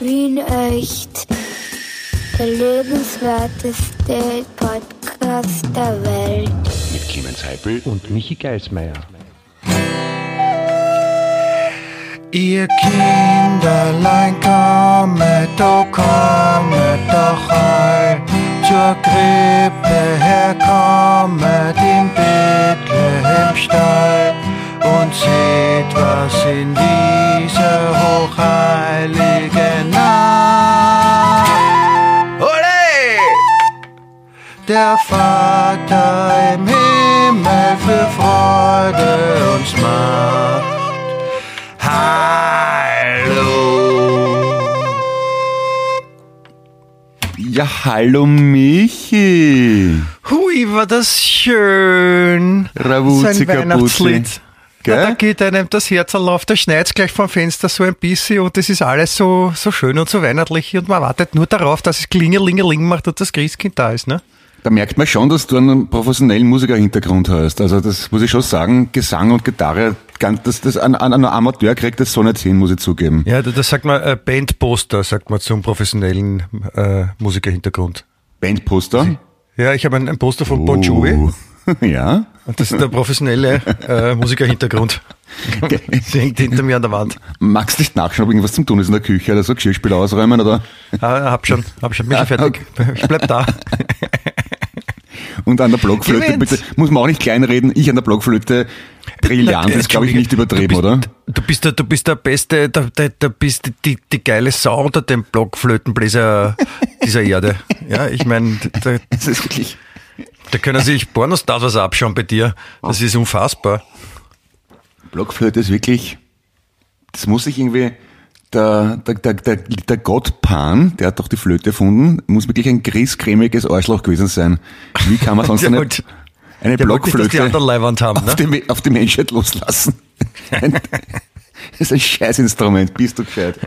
Wien echt. Der lebenswerteste Podcast der Welt. Mit Clemens Heipel und Michi Geismeier. Ihr Kinderlein kommet, oh kommet doch all zur Krippe herkommet im Bethlehemstall und seht, was in dieser hochheiligen Nacht. Ole! Der Vater im Himmel für Freude uns macht. Hallo! Ja, hallo Michi. Hui, war das schön. Ravuzzi, Sein Weihnachtslied. Gell? Ja, da geht einem das Herz auf, da schneit gleich vom Fenster so ein bisschen und das ist alles so, so schön und so weihnachtlich und man wartet nur darauf, dass es Klingelingeling macht und das Christkind da ist, ne? Da merkt man schon, dass du einen professionellen Musikerhintergrund hast. Also das muss ich schon sagen, Gesang und Gitarre, ganz- das, das an, an einen Amateur kriegt das so nicht hin, muss ich zugeben. Ja, das sagt man äh, Bandposter, sagt man zum professionellen äh, Musikerhintergrund. Bandposter. Ja, ich habe ein, ein Poster von Bon Jovi Oh. Ja. Das ist der professionelle äh, Musikerhintergrund. Sie hängt hinter mir an der Wand. Magst du nicht nachschauen, ob irgendwas zum tun ist in der Küche oder so Geschirrspüler ausräumen oder? Ah, hab schon, hab schon, bin schon fertig. Ich bleib da. Und an der Blockflöte, bitte, muss man auch nicht kleinreden, ich an der Blockflöte brillant, ist glaube ich nicht übertrieben, du bist, oder? Du bist der, du bist der beste, der, der, der bist die, die geile Sau unter dem Blockflötenbläser dieser Erde. Ja, ich meine, da, Das ist wirklich, da können sich Pornostars was abschauen bei dir. Das ist unfassbar. Blockflöte ist wirklich, das muss sich irgendwie, der, der, der, der, der Gott Pan, der hat doch die Flöte erfunden, muss wirklich ein grießcremiges Arschloch gewesen sein. Wie kann man sonst eine, eine nicht, Blockflöte Leihwand haben, auf, ne? die, auf die Menschheit loslassen? Das ist ein Scheißinstrument, bist du gescheit.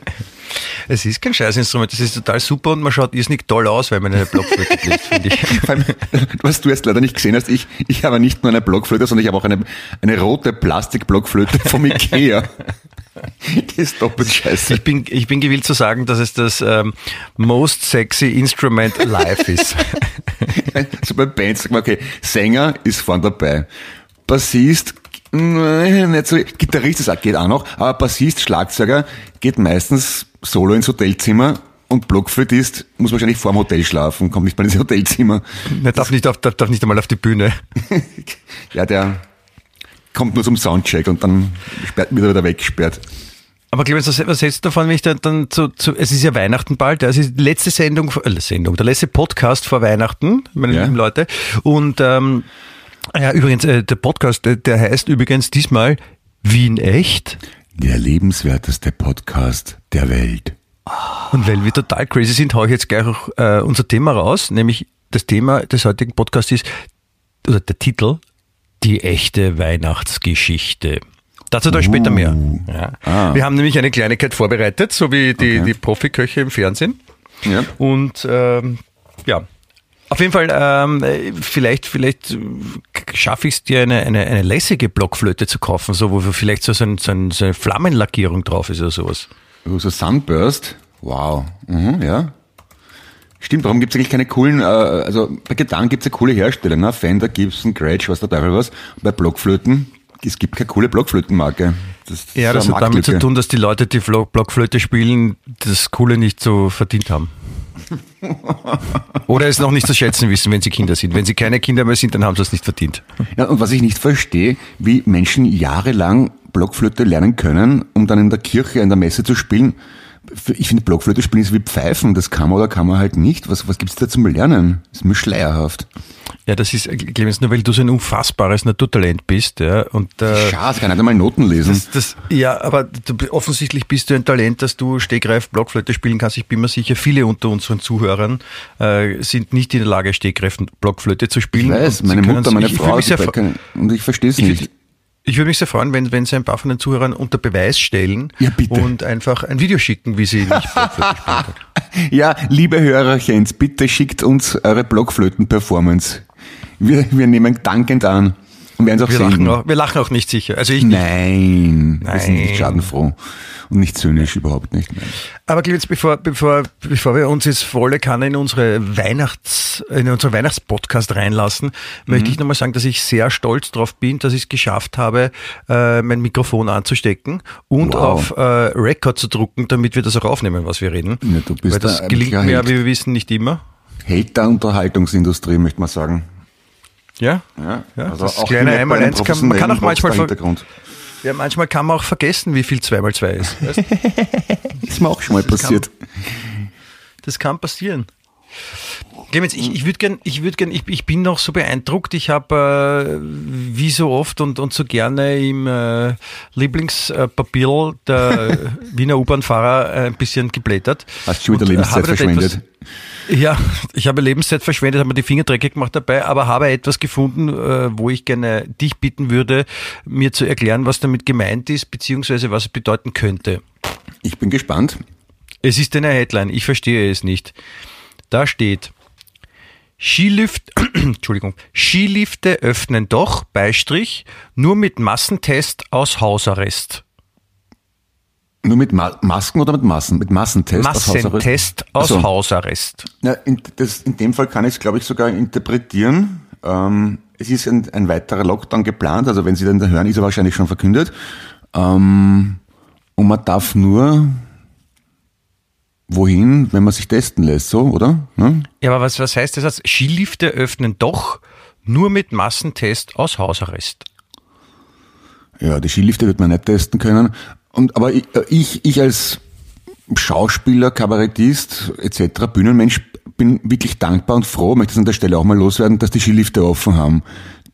Es ist kein Scheißinstrument, das ist total super und man schaut irrsinnig toll aus, wenn man eine Blockflöte bläst, finde ich. Allem, was du jetzt leider nicht gesehen hast, ich, ich habe nicht nur eine Blockflöte, sondern ich habe auch eine, eine rote Plastikblockflöte vom Ikea. Die ist doppelt scheiße. Ich bin, ich bin gewillt zu sagen, dass es das ähm, most sexy instrument live ist. So bei Bands sagt man, okay, Sänger ist vorn dabei. Bassist, nicht so, Gitarrist das geht auch noch, aber Bassist, Schlagzeuger geht meistens solo ins Hotelzimmer und Blockflötist muss wahrscheinlich vorm Hotel schlafen, kommt nicht mal ins Hotelzimmer. Er darf nicht, auf, darf, darf nicht einmal auf die Bühne. Ja, der kommt nur zum Soundcheck und dann sperrt, wird er wieder weggesperrt. Aber Clemens, was, hältst du davon, wenn ich dann, dann zu, zu, es ist ja Weihnachten bald, ja, es ist die letzte Sendung, äh, Sendung, der letzte Podcast vor Weihnachten, meine Ja. lieben Leute. Und ähm, ja, übrigens, äh, der Podcast, der, der heißt übrigens diesmal Wien echt. Der lebenswerteste Podcast der Welt. Und weil wir total crazy sind, haue ich jetzt gleich auch äh, unser Thema raus, nämlich das Thema des heutigen Podcasts ist, oder der Titel, die echte Weihnachtsgeschichte. Dazu dann später mehr. Ja. Ah. Wir haben nämlich eine Kleinigkeit vorbereitet, so wie die, die Profiköche im Fernsehen. Ja. Und ähm, ja, auf jeden Fall, ähm, äh, vielleicht, vielleicht schaffe ich es dir, eine, eine, eine lässige Blockflöte zu kaufen, so wo vielleicht so, so, ein, so, ein, so eine Flammenlackierung drauf ist oder sowas. So Sunburst. Wow. Mhm, ja. Stimmt, warum gibt es eigentlich keine coolen, äh, also bei Gitarren gibt es ja coole Hersteller, ne? Fender, Gibson, Gretsch, was der Teufel was. Bei Blockflöten, es gibt keine coole Blockflötenmarke. Das, Ja, ist das hat damit zu tun, dass die Leute, die Blockflöte spielen, das Coole nicht so verdient haben. Oder es noch nicht zu schätzen wissen, wenn sie Kinder sind. Wenn sie keine Kinder mehr sind, dann haben sie es nicht verdient. Ja, und was ich nicht verstehe, wie Menschen jahrelang Blockflöte lernen können, um dann in der Kirche, in der Messe zu spielen. Ich finde, Blockflöte spielen ist wie Pfeifen. Das kann man oder kann man halt nicht. Was, was gibt's da zum Lernen? Das ist mir schleierhaft. Ja, das ist, äh, Clemens, nur weil du so ein unfassbares Naturtalent bist, ja, und, äh, Schade, kann nicht einmal Noten lesen. das, das, ja, aber du, offensichtlich bist du ein Talent, dass du Stegreif Blockflöte spielen kannst. Ich bin mir sicher, viele unter unseren Zuhörern äh, sind nicht in der Lage, Stegreif Blockflöte zu ich spielen. weiß, Und sie meine Mutter, meine ich, ich Frau, die sehr, können- und ich verstehe es Ich nicht. Ich würde mich sehr freuen, wenn, wenn Sie ein paar von den Zuhörern unter Beweis stellen Ja, und einfach ein Video schicken, wie Sie nicht Blockflöte spielen können. Ja, liebe Hörerchens, bitte schickt uns eure Blockflöten-Performance. Wir, wir nehmen dankend an. Und werden es auch Wir senden. lachen, auch, wir lachen auch nicht sicher. Also ich nicht. Nein, wir sind nicht Nein. schadenfroh und nicht zynisch, überhaupt nicht. Nein. Aber Clemens, bevor, bevor, bevor wir uns jetzt volle Kanne in unsere Weihnachts, in unseren Weihnachtspodcast reinlassen, möchte ich nochmal sagen, dass ich sehr stolz drauf bin, dass ich es geschafft habe, äh, mein Mikrofon anzustecken und Wow. auf äh, Record zu drucken, damit wir das auch aufnehmen, was wir reden. Ja, du bist Weil das gelingt mir, wie wir wissen, nicht immer. Held der Unterhaltungsindustrie, möchte man sagen. Ja? Ja, Ja, also das auch kleine nicht bei einem Einmaleins kann- man kann auch manchmal Rockstar-Hintergrund. ja, manchmal kann man auch vergessen, wie viel 2 mal 2 ist. Weißt? Ist mir auch schon mal passiert. Das kann passieren. Clemens, ich, ich würde gern, ich würde gern, ich, ich bin noch so beeindruckt. Ich habe äh, wie so oft und, und so gerne im äh, Lieblingspapier der Wiener U-Bahn-Fahrer äh, ein bisschen geblättert. Hast du schon wieder äh, Lebenszeit verschwendet? Etwas, ja, ich habe Lebenszeit verschwendet, habe mir die Finger dreckig gemacht dabei, aber habe etwas gefunden, äh, wo ich gerne dich bitten würde, mir zu erklären, was damit gemeint ist, beziehungsweise was es bedeuten könnte. Ich bin gespannt. Es ist eine Headline, ich verstehe es nicht. Da steht, Skilift, Entschuldigung, Skilifte öffnen doch, Beistrich, nur mit Massentest aus Hausarrest. Nur mit Ma Masken oder mit Massen? Mit Massentest? aus Hausarrest? Massentest aus Ach so. Hausarrest. Na, in, das, in dem Fall kann ich es, glaube ich, sogar interpretieren. Ähm, es ist ein, ein weiterer Lockdown geplant, also wenn Sie den da hören, ist er wahrscheinlich schon verkündet. Ähm, und man darf nur wohin, wenn man sich testen lässt, so, oder? Ne? Ja, aber was, was heißt das? jetzt? Skilifte öffnen doch, nur mit Massentest aus Hausarrest. Ja, die Skilifte wird man nicht testen können. Und, aber ich, äh, ich, ich als Schauspieler, Kabarettist etc., Bühnenmensch bin wirklich dankbar und froh, möchte es an der Stelle auch mal loswerden, dass die Skilifte offen haben.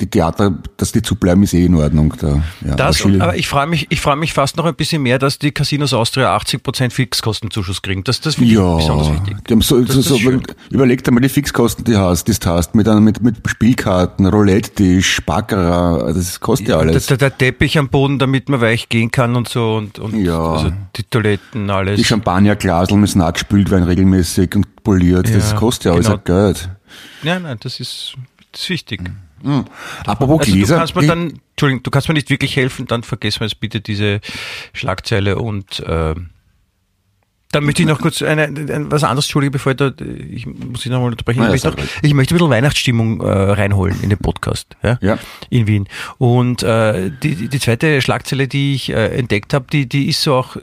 Die Theater, dass die zubleiben, ist eh in Ordnung. Da, ja, Das, aber ich freue mich, ich freue mich fast noch ein bisschen mehr, dass die Casinos Austria 80% Fixkostenzuschuss kriegen. Das, das finde ich ja, besonders wichtig. die haben so, Das so, so, schön. überleg dir mal die Fixkosten, die hast, die du hast, mit, mit, mit Spielkarten, Roulette-Tisch, Baccarat, das kostet ja alles. Der, der Teppich am Boden, damit man weich gehen kann und so und, und Ja. also die Toiletten, alles. Die Champagnerglasel müssen angespült werden regelmäßig und poliert, das Ja, kostet ja alles genau. ein Geld. Nein, nein, das ist, das ist wichtig. Apropos Also du Gläser, kannst mir dann, Entschuldigung, du kannst mir nicht wirklich helfen, dann vergessen wir jetzt bitte diese Schlagzeile und äh, dann möchte ich noch kurz eine, ein, was anderes, Entschuldige, bevor ich da, ich muss ich nochmal unterbrechen. Na ja, ich, möchte noch, ich möchte ein bisschen Weihnachtsstimmung äh, reinholen in den Podcast, ja, Ja. in Wien. Und äh, die, die- die zweite Schlagzeile, die ich äh, entdeckt habe, die, die ist so auch,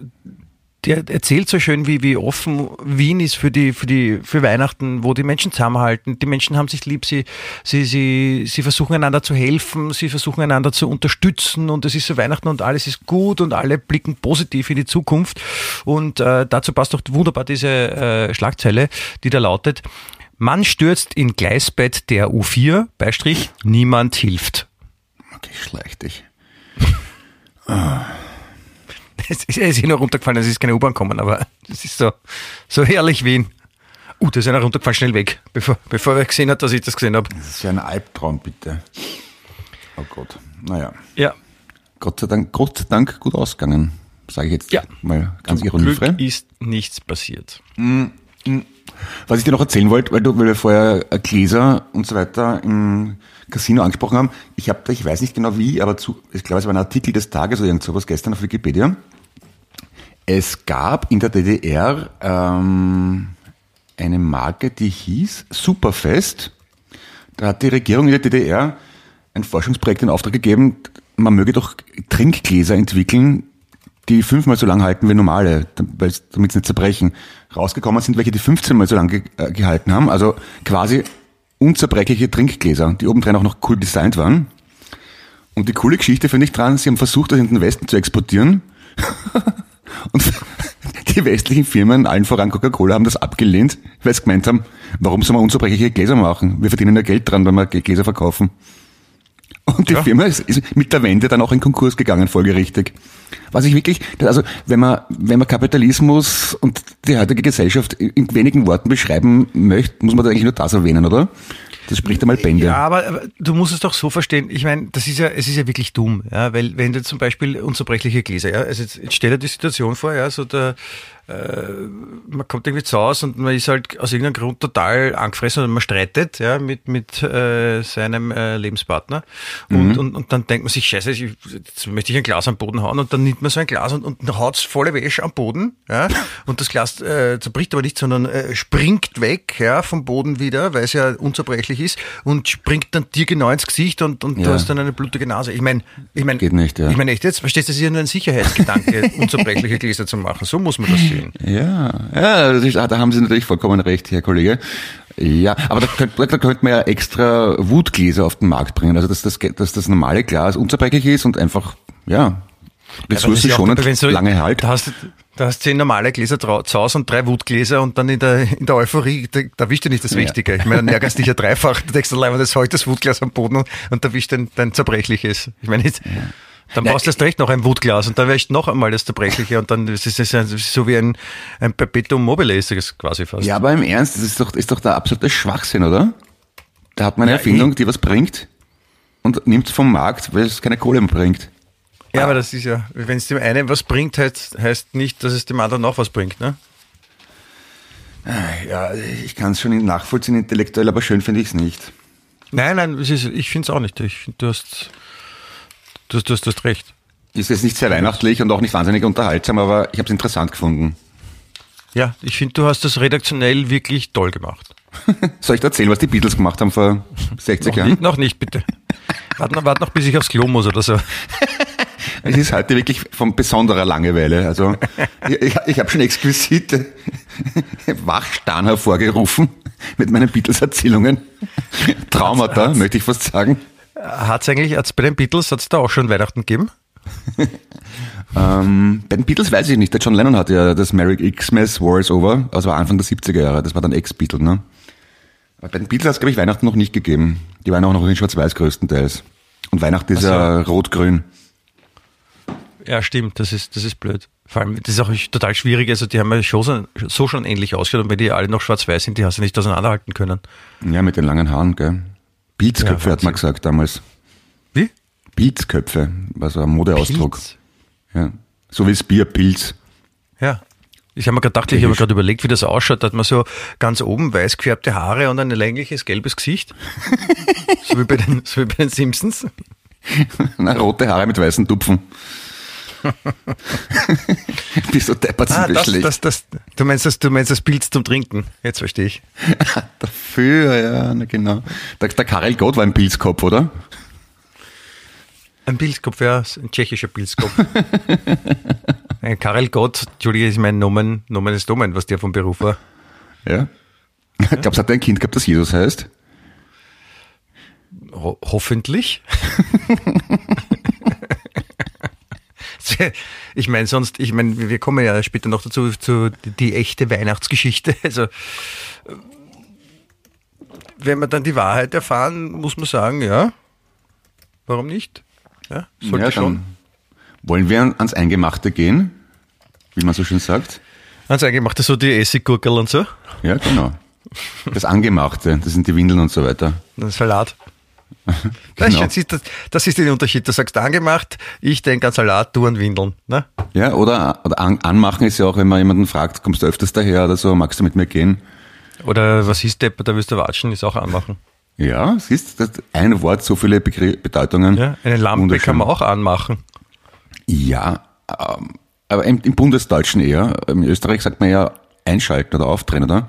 der erzählt so schön, wie, wie offen Wien ist für die, für die, für Weihnachten, wo die Menschen zusammenhalten. Die Menschen haben sich lieb, sie, sie, sie, sie versuchen einander zu helfen, sie versuchen einander zu unterstützen und es ist so Weihnachten und alles ist gut und alle blicken positiv in die Zukunft. Und äh, dazu passt doch wunderbar diese äh, Schlagzeile, die da lautet, Mann stürzt in Gleisbett der U4, Beistrich, niemand hilft. Okay, schleich dich. Es ist, er ist eh noch runtergefallen, es ist keine U-Bahn gekommen, aber das ist so, so herrlich Wien. Uh, da ist einer runtergefallen, schnell weg, bevor, bevor er gesehen hat, dass ich das gesehen habe. Das ist ja ein Albtraum, bitte. Oh Gott. Naja, Ja, Gott sei Dank, Gott sei Dank gut ausgegangen, sage ich jetzt Ja. mal ganz ironiefrei. Glück ist nichts passiert. Was ich dir noch erzählen wollte, weil, du, weil wir vorher äh, Gläser und so weiter im Casino angesprochen haben. Ich habe da, ich weiß nicht genau wie, aber zu, ich glaube, es war ein Artikel des Tages oder irgend sowas gestern auf Wikipedia. Es gab in der DDR ähm, eine Marke, die hieß Superfest. Da hat die Regierung in der DDR ein Forschungsprojekt in Auftrag gegeben, man möge doch Trinkgläser entwickeln, die fünfmal so lang halten wie normale, damit sie nicht zerbrechen. Rausgekommen sind welche, die 15 mal so lang ge äh, gehalten haben, also quasi unzerbrechliche Trinkgläser, die obendrein auch noch cool designt waren. Und die coole Geschichte finde ich dran, sie haben versucht, das in den Westen zu exportieren. Und die westlichen Firmen, allen voran Coca-Cola, haben das abgelehnt, weil sie gemeint haben, warum soll man unzerbrechliche Gläser machen? Wir verdienen ja Geld dran, wenn wir Gläser verkaufen. Und die Ja. Firma ist, ist mit der Wende dann auch in Konkurs gegangen, folgerichtig. Was ich wirklich, also wenn man, wenn man Kapitalismus und die heutige Gesellschaft in wenigen Worten beschreiben möchte, muss man da eigentlich nur das erwähnen, oder? Das spricht einmal Bände. Ja, aber, aber du musst es doch so verstehen. Ich meine, das ist ja, es ist ja wirklich dumm, ja, weil wenn du zum Beispiel unzerbrechliche Gläser, ja, also jetzt, jetzt stell dir die Situation vor, ja, so der man kommt irgendwie zu Hause und man ist halt aus irgendeinem Grund total angefressen und man streitet ja, mit, mit äh, seinem äh, Lebenspartner. Und, Mhm. und, und dann denkt man sich, scheiße, ich, jetzt möchte ich ein Glas am Boden hauen und dann nimmt man so ein Glas und, und haut volle Wäsche am Boden. Ja, und das Glas äh, zerbricht aber nicht, sondern äh, springt weg ja, vom Boden wieder, weil es ja unzerbrechlich ist und springt dann dir genau ins Gesicht und, und du Ja. hast dann eine blutige Nase. Ich meine, ich mein, Geht nicht, ja. Ich meine echt jetzt, verstehst du, das ist ja nur ein Sicherheitsgedanke, unzerbrechliche Gläser zu machen. So muss man das sehen. Ja, ja, das ist, ah, da haben Sie natürlich vollkommen recht, Herr Kollege. Ja, aber da könnte, da könnte man ja extra Wutgläser auf den Markt bringen. Also dass das, dass das normale Glas unzerbrechlich ist und einfach, ja, ressourcenschonend, wenn du- lange halt. Da hast, da hast zehn normale Gläser zu Hause und drei Wutgläser und dann in der, in der Euphorie, da, da wischt dir nicht das Ja. Wichtige. Ich meine, dann ärgerst dich ja dreifach. Du denkst, allein, das heute das Wutglas am Boden und, da wischt dein, dein zerbrechliches. Ich meine, jetzt, dann Ja, brauchst du erst recht noch ein Wutglas und dann wäscht noch einmal das zerbrechliche und dann ist es ein- so wie ein, ein Perpetuum mobile ist das quasi fast. Ja, aber im Ernst, das ist doch, ist doch der absolute Schwachsinn, oder? Da hat man eine Ja, Erfindung, die was bringt und nimmt vom Markt, weil es keine Kohle mehr bringt. Ja, aber das ist ja, wenn es dem einen was bringt, heißt, heißt nicht, dass es dem anderen noch was bringt, ne? Ja, ich kann es schon nachvollziehen intellektuell, aber schön finde ich es nicht. Nein, nein, es ist, ich finde es auch nicht. Ich find, du hast, du, hast- du, du hast recht. Ist jetzt nicht sehr weihnachtlich und auch nicht wahnsinnig unterhaltsam, aber ich habe es interessant gefunden. Ja, ich finde, du hast das redaktionell wirklich toll gemacht. Soll ich dir erzählen, was die Beatles gemacht haben vor 60 Noch Jahren? nicht, noch nicht, bitte. Warte noch, wart noch, bis ich aufs Klo muss oder so. Es ist heute wirklich von besonderer Langeweile. Also ich, ich, ich habe schon exquisite Wachstarren hervorgerufen mit meinen Beatles-Erzählungen. Traumata, möchte ich fast sagen. Hat es eigentlich, hat's bei den Beatles, hat es da auch schon Weihnachten gegeben? Ähm, bei den Beatles weiß ich nicht. Der John Lennon hat ja das Merry Xmas War is Over, also Anfang der 70er Jahre. Das war dann Ex-Beatle, ne? Aber bei den Beatles hat es, glaube ich, Weihnachten noch nicht gegeben. Die waren auch noch in Schwarz-Weiß größtenteils. Und Weihnachten ist ja rot-grün. Ja, stimmt, das ist, das ist blöd. Vor allem, das ist auch total schwierig. Also, die haben ja schon so, so schon ähnlich ausgeschaut und wenn die alle noch schwarz-weiß sind, die hast du nicht auseinanderhalten können. Ja, mit den langen Haaren, gell? Beatsköpfe Ja, hat man gesagt damals. Wie? Beatsköpfe war so ein Modeausdruck. Pilz. Ja. So wie das Bier Pilz. Ja. Ich habe mir gerade gedacht, ich habe mir gerade überlegt, wie das ausschaut. Da hat man so ganz oben weiß gefärbte Haare und ein längliches gelbes Gesicht. so, wie bei den, so wie bei den Simpsons. Na, rote Haare mit weißen Tupfen. Bist du deppert, Ah, das, das, das, du, meinst das, du meinst das Pilz zum Trinken. Jetzt verstehe ich. Dafür, ja, na genau. Der, der Karel Gott war ein Pilzkopf, oder? Ein Pilzkopf, ja, ein tschechischer Pilzkopf. Karel Gott, Entschuldige, ist mein Nomen, Nomen ist Nomen, was der vom Beruf war. Ja. Glaubst du, hat er ein Kind gehabt, das Jesus heißt? Ho hoffentlich. ich meine, sonst, ich meine, wir kommen ja später noch dazu, zu die echte Weihnachtsgeschichte. Also, wenn wir dann die Wahrheit erfahren, muss man sagen, ja, warum nicht? Ja, sollte ja, schon. Wollen wir ans Eingemachte gehen? Wie man so schön sagt. Ans Eingemachte so die Essiggurkel und so, Ja, genau. Das Angemachte, das sind die Windeln und so weiter. den Salat. Das, Genau. ist, du, das ist der Unterschied. Du sagst angemacht, ich denke an Salat, du an Windeln. Ne? Ja, oder, oder an, anmachen ist ja auch, wenn man jemanden fragt, kommst du öfters daher oder so, magst du mit mir gehen? Oder was ist Depp, da willst du watschen, ist auch anmachen. Ja, siehst du, ein Wort, so viele Begr Bedeutungen. Ja, eine Lampe kann man auch anmachen. Ja, ähm, aber im, im Bundesdeutschen eher. In Österreich sagt man ja einschalten oder aufdrehen, oder?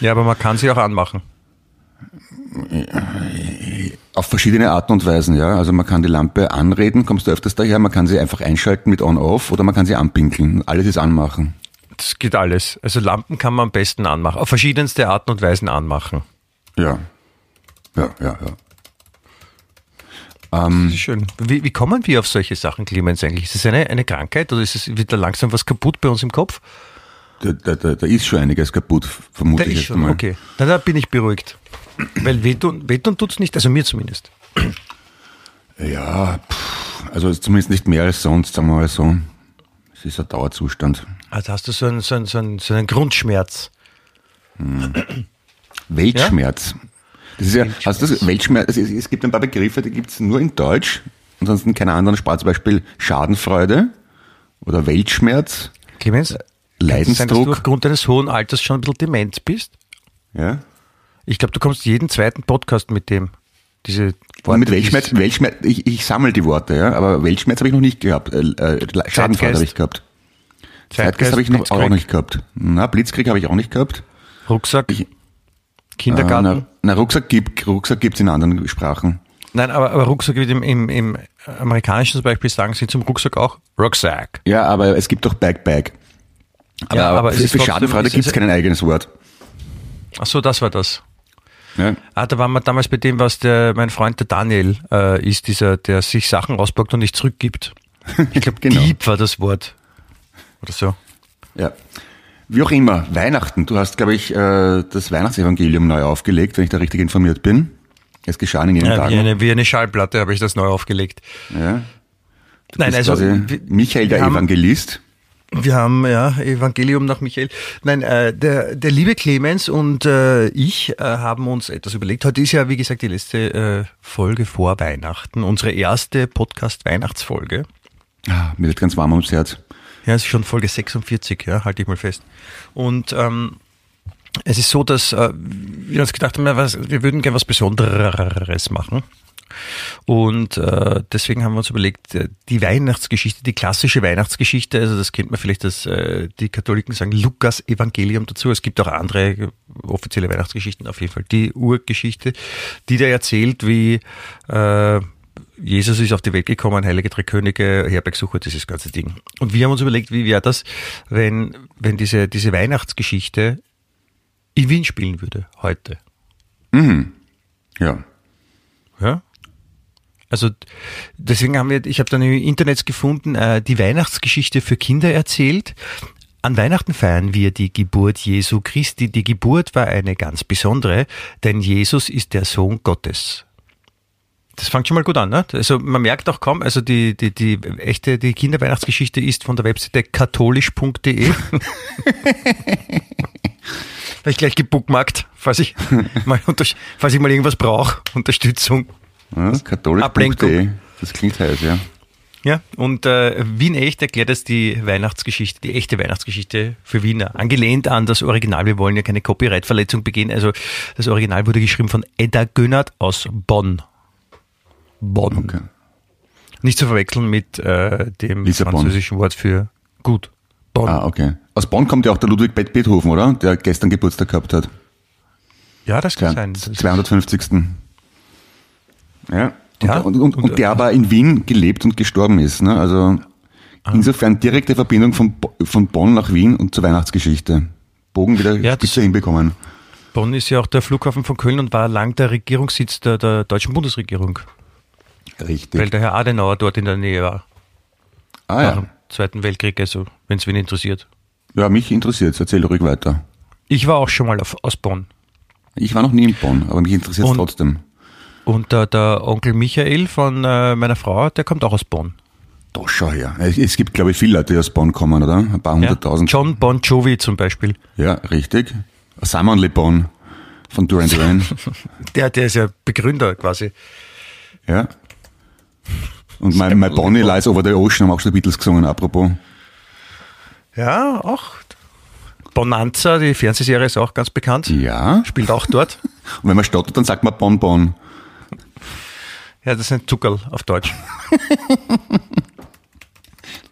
Ja, aber man kann sie auch anmachen. Auf verschiedene Arten und Weisen, ja. Also man kann die Lampe anreden, kommst du öfters daher, man kann sie einfach einschalten mit On-Off oder man kann sie anpinkeln. Alles ist anmachen. Das geht alles. Also Lampen kann man am besten anmachen. Auf verschiedenste Arten und Weisen anmachen. Ja. Ja, ja, ja. Das ist schön. Wie, wie kommen wir auf solche Sachen, Clemens, eigentlich? Ist es eine, eine Krankheit oder ist es wird da langsam was kaputt bei uns im Kopf? Da, da, da, ist schon einiges kaputt, vermute Da ich ist schon, mal. okay. Na, da bin ich beruhigt. Weil wehtun, wehtun tut's nicht, also mir zumindest. Ja, pff, also zumindest nicht mehr als sonst, sagen wir mal so. Es ist ein Dauerzustand. Also hast du so einen, so einen, so einen, so einen Grundschmerz. Weltschmerz. Das ist ja, hast du das Weltschmerz? Es, es gibt ein paar Begriffe, die gibt es nur in Deutsch, ansonsten keine anderen Sprache, zum Beispiel Schadenfreude oder Weltschmerz. Clemens, Sein, dass du Leidensdruck. aufgrund deines hohen Alters schon ein bisschen dement bist? Ja. Ich glaube, du kommst jeden zweiten Podcast mit dem. Diese Und mit Weltschmerz, Weltschmerz ich, ich sammle die Worte, ja, aber Weltschmerz habe ich noch nicht gehabt. Äh, äh, Schadenfreude habe ich gehabt. Zeitgeist habe ich noch auch nicht gehabt. Na, Blitzkrieg habe ich auch nicht gehabt. Rucksack, Ich- Kindergarten. Äh, na, na, Rucksack gibt Rucksack gibt's in anderen Sprachen. Nein, aber, aber Rucksack wird im, im, im amerikanischen zum Beispiel sagen sie zum Rucksack auch Rucksack. Ja, aber es gibt doch Backpack. Aber, Ja, aber es für, ist für Schadenfreude es gibt's ist- kein eigenes Wort. Ach so, das war das. Ja. Ah, da waren wir damals bei dem, was der, mein Freund der Daniel äh, ist, dieser, der sich Sachen auspackt und nicht zurückgibt. Ich glaube, genau. Dieb war das Wort. Oder so. Ja. Wie auch immer, Weihnachten. Du hast, glaube ich, äh, das Weihnachtsevangelium neu aufgelegt, wenn ich da richtig informiert bin. Es geschah in jenen Ja, wie, Tagen. eine, wie eine Schallplatte habe ich das neu aufgelegt. Ja. Nein, Bist also Michael der Evangelist. Wir haben ja Evangelium nach Michael. Nein, äh, der, der liebe Clemens und äh, ich äh, haben uns etwas überlegt. Heute ist ja, wie gesagt, die letzte äh, Folge vor Weihnachten, unsere erste Podcast-Weihnachtsfolge. Ah, mir wird ganz warm ums Herz. Ja, es ist schon Folge 46, ja, halte ich mal fest. Und ähm, es ist so, dass äh, wir uns gedacht haben, wir würden gerne was Besonderes machen. Und äh, deswegen haben wir uns überlegt, äh, die Weihnachtsgeschichte, die klassische Weihnachtsgeschichte, also das kennt man vielleicht, dass äh, die Katholiken sagen Lukas Evangelium dazu. Es gibt auch andere äh, offizielle Weihnachtsgeschichten, auf jeden Fall die Urgeschichte, die da erzählt, wie äh, Jesus ist auf die Welt gekommen, Heilige Drei Könige, Herbergsucher, dieses ganze Ding. Und wir haben uns überlegt, wie wäre das, wenn, wenn diese, diese Weihnachtsgeschichte in Wien spielen würde, heute. Ja. Ja? Also deswegen haben wir, ich habe dann im Internet gefunden, äh, die Weihnachtsgeschichte für Kinder erzählt. An Weihnachten feiern wir die Geburt Jesu Christi. Die Geburt war eine ganz besondere, denn Jesus ist der Sohn Gottes. Das fängt schon mal gut an, ne? Also man merkt auch kaum, also die, die, die echte, die Kinderweihnachtsgeschichte ist von der Webseite katholisch.de. Habe ich gleich gebookmarkt, falls ich mal, falls ich mal irgendwas brauche, Unterstützung. Ja Katholisch.de. Ablenkung. Das klingt heiß, ja. Ja, und äh, Wien Echt erklärt es die Weihnachtsgeschichte, die echte Weihnachtsgeschichte für Wiener. Angelehnt an das Original. Wir wollen ja keine Copyright-Verletzung begehen. Also das Original wurde geschrieben von Edda Gönnert aus Bonn. Bonn. Okay. Nicht zu verwechseln mit äh, dem Lissabon. französischen Wort für gut. Bonn. Ah, okay. Aus Bonn kommt ja auch der Ludwig Beethoven, oder? Der gestern Geburtstag gehabt hat. Ja, das kann Der sein. Das ist- 250. Ja. Und, Ja, und, und, und- und der aber in Wien gelebt und gestorben ist. Ne? Also Ah. insofern direkte Verbindung von, von Bonn nach Wien und zur Weihnachtsgeschichte. Bogen wieder Ja, spitze hinbekommen. Bonn ist ja auch der Flughafen von Köln und war lang der Regierungssitz der, der deutschen Bundesregierung, Richtig. weil der Herr Adenauer dort in der Nähe war. ah Nach ja. dem Zweiten Weltkrieg, also wenn es wen interessiert. Ja, mich interessiert Erzähl ruhig weiter. Ich war auch schon mal auf, aus Bonn. Ich war noch nie in Bonn, aber mich interessiert es trotzdem. Und der, der Onkel Michael von äh, meiner Frau, der kommt auch aus Bonn. Doch, schau her. Es, gibt, glaube ich, viele Leute, die aus Bonn kommen, oder? Ein paar Ja? hunderttausend. John Bon Jovi zum Beispiel. Ja, richtig. Simon Le Bon von Duran Duran. Der, der ist ja Begründer quasi. ja. Und My, My Bonnie Lies Over the Ocean haben auch schon die Beatles gesungen, apropos. Ja, auch. Bonanza, die Fernsehserie ist auch ganz bekannt. Ja. Spielt auch dort. Und wenn man stottert, dann sagt man Bon Bon. Ja, das ist ein Zuckerl auf Deutsch.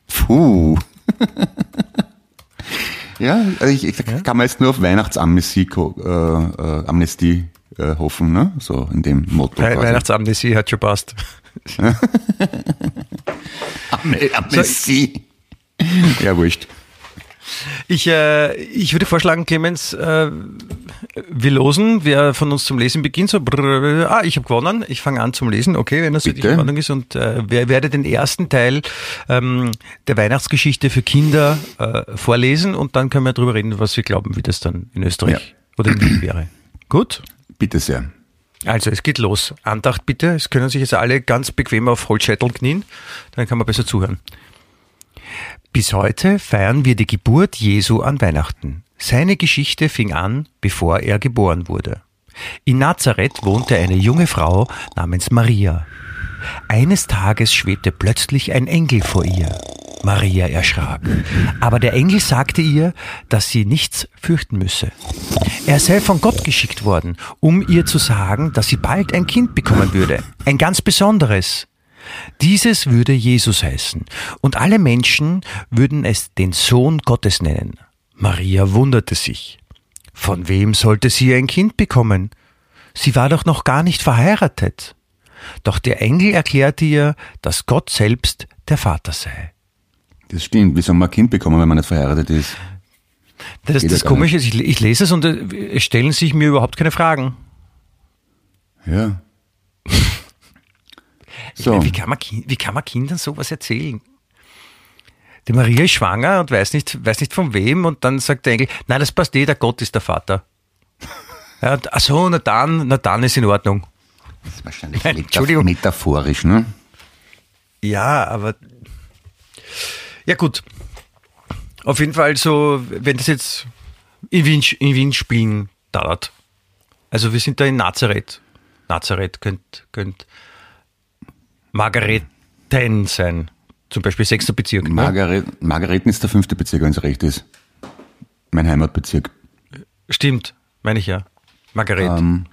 Puh. ja, also ich, ich kann man jetzt nur auf Weihnachtsamnestie äh, äh, Amnestie, äh, hoffen, ne? So in dem Motto. We. Weihnachtsamnesie hat schon passt. Am Amnestie. ja, wurscht. Ich, äh, ich würde vorschlagen, Clemens, äh, wir losen, wer von uns zum Lesen beginnt. So, brrr, ah, ich habe gewonnen. Ich fange an zum Lesen, okay, wenn das für dich Bitte. in Ordnung ist. Und äh, wer werde den ersten Teil ähm, der Weihnachtsgeschichte für Kinder äh, vorlesen und dann können wir darüber reden, was wir glauben, wie das dann in Österreich oder in Wien wäre. Gut? Bitte sehr. Also, es geht los. Andacht bitte. Es können sich jetzt alle ganz bequem auf Holzscheitel knien. Dann kann man besser zuhören. Bis heute feiern wir die Geburt Jesu an Weihnachten. Seine Geschichte fing an, bevor er geboren wurde. In Nazareth wohnte eine junge Frau namens Maria. Eines Tages schwebte plötzlich ein Engel vor ihr. Maria erschrak. Aber der Engel sagte ihr, dass sie nichts fürchten müsse. Er sei von Gott geschickt worden, um ihr zu sagen, dass sie bald ein Kind bekommen würde. Ein ganz besonderes. Dieses würde Jesus heißen. Und alle Menschen würden es den Sohn Gottes nennen. Maria wunderte sich. Von wem sollte sie ein Kind bekommen? Sie war doch noch gar nicht verheiratet. Doch der Engel erklärte ihr, dass Gott selbst der Vater sei. Das stimmt. Wie soll man ein Kind bekommen, wenn man nicht verheiratet ist? Das, Geht das Komische ist, ich, ich lese es und äh, es stellen sich mir überhaupt keine Fragen. Ja. So. meine, wie, kann man, wie kann man Kindern sowas erzählen? Die Maria ist schwanger und weiß nicht, weiß nicht von wem und dann sagt der Engel, nein, das passt eh, der Gott ist der Vater. Ja, und, ach so, na dann, na dann ist in Ordnung. Das ist wahrscheinlich Nein, Entschuldigung. metaphorisch, ne? Ja, aber ja gut. Auf jeden Fall so, wenn das jetzt in Wien, in Wien spielen dauert. Also wir sind da in Nazareth. Nazareth könnte könnt Margareten sein. Zum Beispiel sechster Bezirk. ne? Margaret, Margareten ist der fünfte Bezirk, wenn es recht ist. Mein Heimatbezirk. Stimmt, meine ich ja. Margaret. Ähm,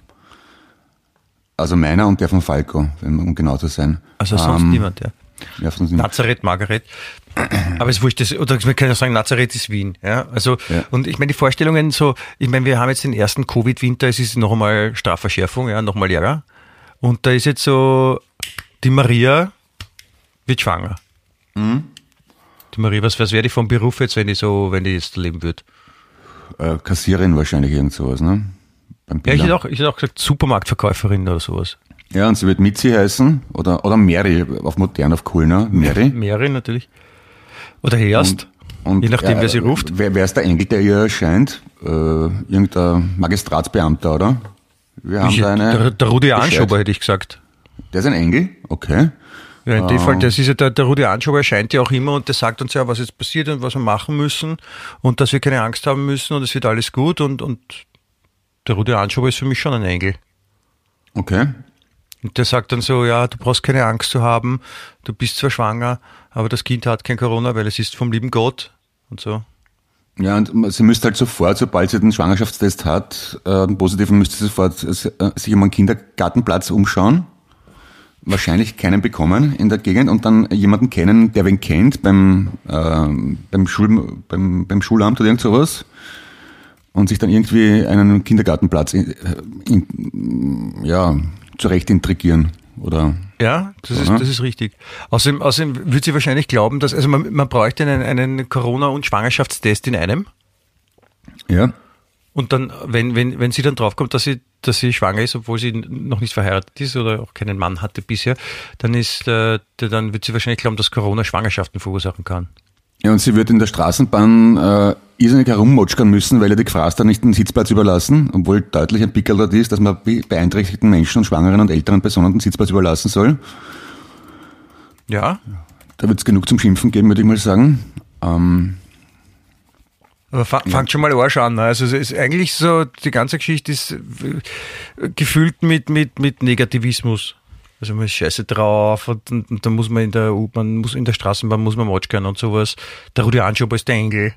also meiner und der von Falco, wenn- um genau zu sein. also sonst ähm, niemand, ja. Ja, sonst niemand. Nazareth, Margaret. Aber es wurscht, das, oder wir können ja sagen, Nazareth ist Wien. Ja? Also, Ja. und ich meine, die Vorstellungen so, ich meine, wir haben jetzt den ersten Covid-Winter, es ist noch einmal Strafverschärfung, ja, noch mal Ärger. Und da ist jetzt so, die Maria wird schwanger. Mhm. Die Maria, was, was wäre die vom Beruf jetzt, wenn die so, wenn die jetzt leben würde? Äh, Kassierin wahrscheinlich irgend sowas, ne? Ja, ich hätte auch, ich hätte auch gesagt, Supermarktverkäuferin oder sowas. Ja, und sie wird Mitzi heißen oder, oder Mary, auf modern, auf cool, ne? Mary. Mehrere natürlich. Oder erst. Und, Je nachdem, äh, wer sie ruft. Wer, wer ist der Engel, der ihr erscheint? Äh, irgendein Magistratsbeamter, oder? Wir haben Ich, da eine. der, der Rudi. Anschober hätte ich gesagt. Der ist ein Engel? Okay. Ja, in dem Fall, das ist ja der, der Rudi Anschober erscheint ja auch immer und der sagt uns ja, was jetzt passiert und was wir machen müssen und dass wir keine Angst haben müssen und es wird alles gut und, und der Rudi Anschober ist für mich schon ein Engel. Okay. Und der sagt dann so, ja, du brauchst keine Angst zu haben, du bist zwar schwanger, aber das Kind hat kein Corona, weil es ist vom lieben Gott und so. Ja, und sie müsste halt sofort, sobald sie den Schwangerschaftstest hat, äh, einen positiven, müsste sie sofort äh, sich um einen Kindergartenplatz umschauen. Wahrscheinlich keinen bekommen in der Gegend und dann jemanden kennen, der wen kennt beim, äh, beim, Schul, beim, beim Schulamt oder irgend sowas. Und sich dann irgendwie einen Kindergartenplatz in, in, ja, zurecht intrigieren. Oder Ja, das ist, das ist richtig. Außerdem, außerdem würde sie wahrscheinlich glauben, dass, also man, man bräuchte einen, einen Corona- und Schwangerschaftstest in einem. ja. Und dann, wenn, wenn, wenn sie dann draufkommt, dass sie, dass sie schwanger ist, obwohl sie noch nicht verheiratet ist oder auch keinen Mann hatte bisher, dann ist, äh, dann wird sie wahrscheinlich glauben, dass Corona Schwangerschaften verursachen kann. Ja, und sie wird in der Straßenbahn äh, irrsinnig herummotschern müssen, weil ihr die Gefraß dann nicht den Sitzplatz überlassen, obwohl deutlich ein Pickel dort ist, dass man be- beeinträchtigten Menschen und schwangeren und älteren Personen den Sitzplatz überlassen soll. Ja, Da wird es genug zum Schimpfen geben, würde ich mal sagen. Ähm, aber fa fangt schon mal Arsch an. ne? Also es ist eigentlich so, die ganze Geschichte ist äh, gefüllt mit, mit, mit Negativismus. Also man ist scheiße drauf und, und, und dann muss man in der U-Bahn, muss in der Straßenbahn muss man motschern und sowas. Der Rudi Anschober ist der Engel.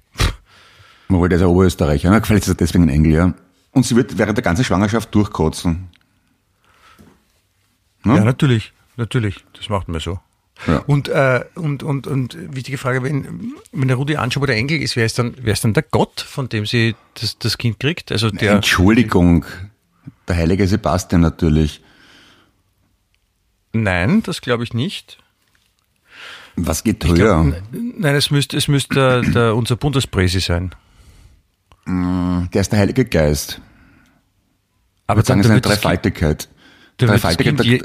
obwohl der ist ja Oberösterreicher, ne? vielleicht ist er deswegen ein Engel, ja. Und sie wird während der ganzen Schwangerschaft durchkotzen. Ja, natürlich, natürlich. Das macht man so. Ja. Und, äh, und, und, und wichtige Frage, wenn, wenn der Rudi Anschober der Engel ist, wer ist dann, wer ist dann der Gott, von dem sie das, das Kind kriegt? Also der, Entschuldigung, der heilige Sebastian natürlich. nein, das glaube ich nicht. Was geht Ich höher? glaub, nein, es müsste, es müsste der, der, unser Bundespräsi sein. der ist der Heilige Geist. Aber Ich würde sagen, es ist eine Dreifaltigkeit. Dreifaltigkeit, Kind der- je,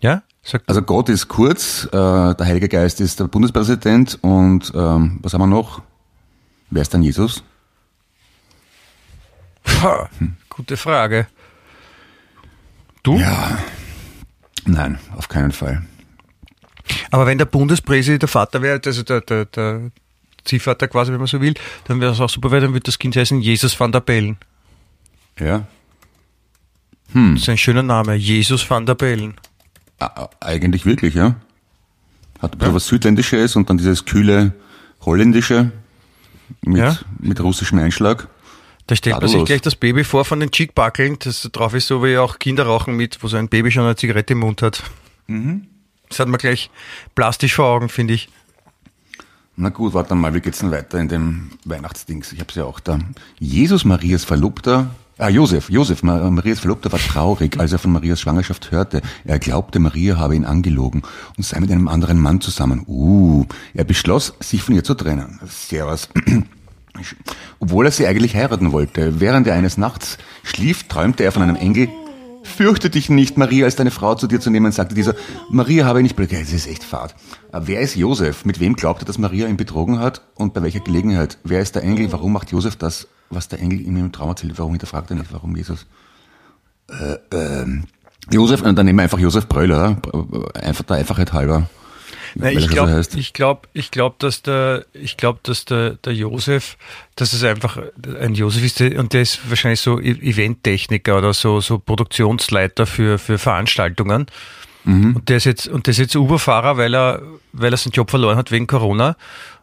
ja? Sagt, Also Gott ist kurz, äh, der Heilige Geist ist der Bundespräsident und ähm, was haben wir noch? Wer ist dann Jesus? Pah, gute Frage. Du? Ja. Nein, auf keinen Fall. Aber wenn der Bundespräsident der Vater wäre, also der, der, der Ziehvater quasi, wenn man so will, dann wäre es auch super, weil dann würde das Kind heißen Jesus van der Bellen. Ja. Das ist ein schöner Name, Jesus van der Bellen. Eigentlich wirklich, ja. Hat bisschen was Südländisches und dann dieses kühle Holländische mit, Ja. mit russischem Einschlag. Da stellt man sich gleich das Baby vor von den Cheekbackeln, das drauf ist, so wie auch Kinder rauchen mit, wo so ein Baby schon eine Zigarette im Mund hat. Mhm. Das hat man gleich plastisch vor Augen, finde ich. Na gut, warte mal, wie geht's denn weiter in dem Weihnachtsdings? Ich hab's ja auch da. Jesus, Marias Verlobter, ah, Josef, Josef, Ma- Marias Verlobter war traurig, als er von Marias Schwangerschaft hörte. Er glaubte, Maria habe ihn angelogen und sei mit einem anderen Mann zusammen. Uh, er beschloss, sich von ihr zu trennen. Sehr was. Obwohl er sie eigentlich heiraten wollte. Während er eines Nachts schlief, träumte er von einem Engel. Fürchte dich nicht, Maria als deine Frau zu dir zu nehmen, sagte dieser. Maria habe ich nicht betrogen. Das ist echt fad. Wer ist Josef? Mit wem glaubt er, dass Maria ihn betrogen hat? Und bei welcher Gelegenheit? Wer ist der Engel? Warum macht Josef das, was der Engel ihm im Traum erzählt? Warum hinterfragt er nicht? Warum Jesus? Äh, ähm, Josef, äh, dann nehmen wir einfach Josef Bröller. Einfach der Einfachheit halber. Er ich so glaube, heißt. ich glaube, ich glaube, dass der, ich glaube, dass der, der Josef, dass es einfach ein Josef ist der- und der ist wahrscheinlich so E- Eventtechniker oder so, so Produktionsleiter für, für Veranstaltungen. Mhm. Und der ist jetzt, und der ist jetzt Uberfahrer, weil er, weil er seinen Job verloren hat wegen Corona.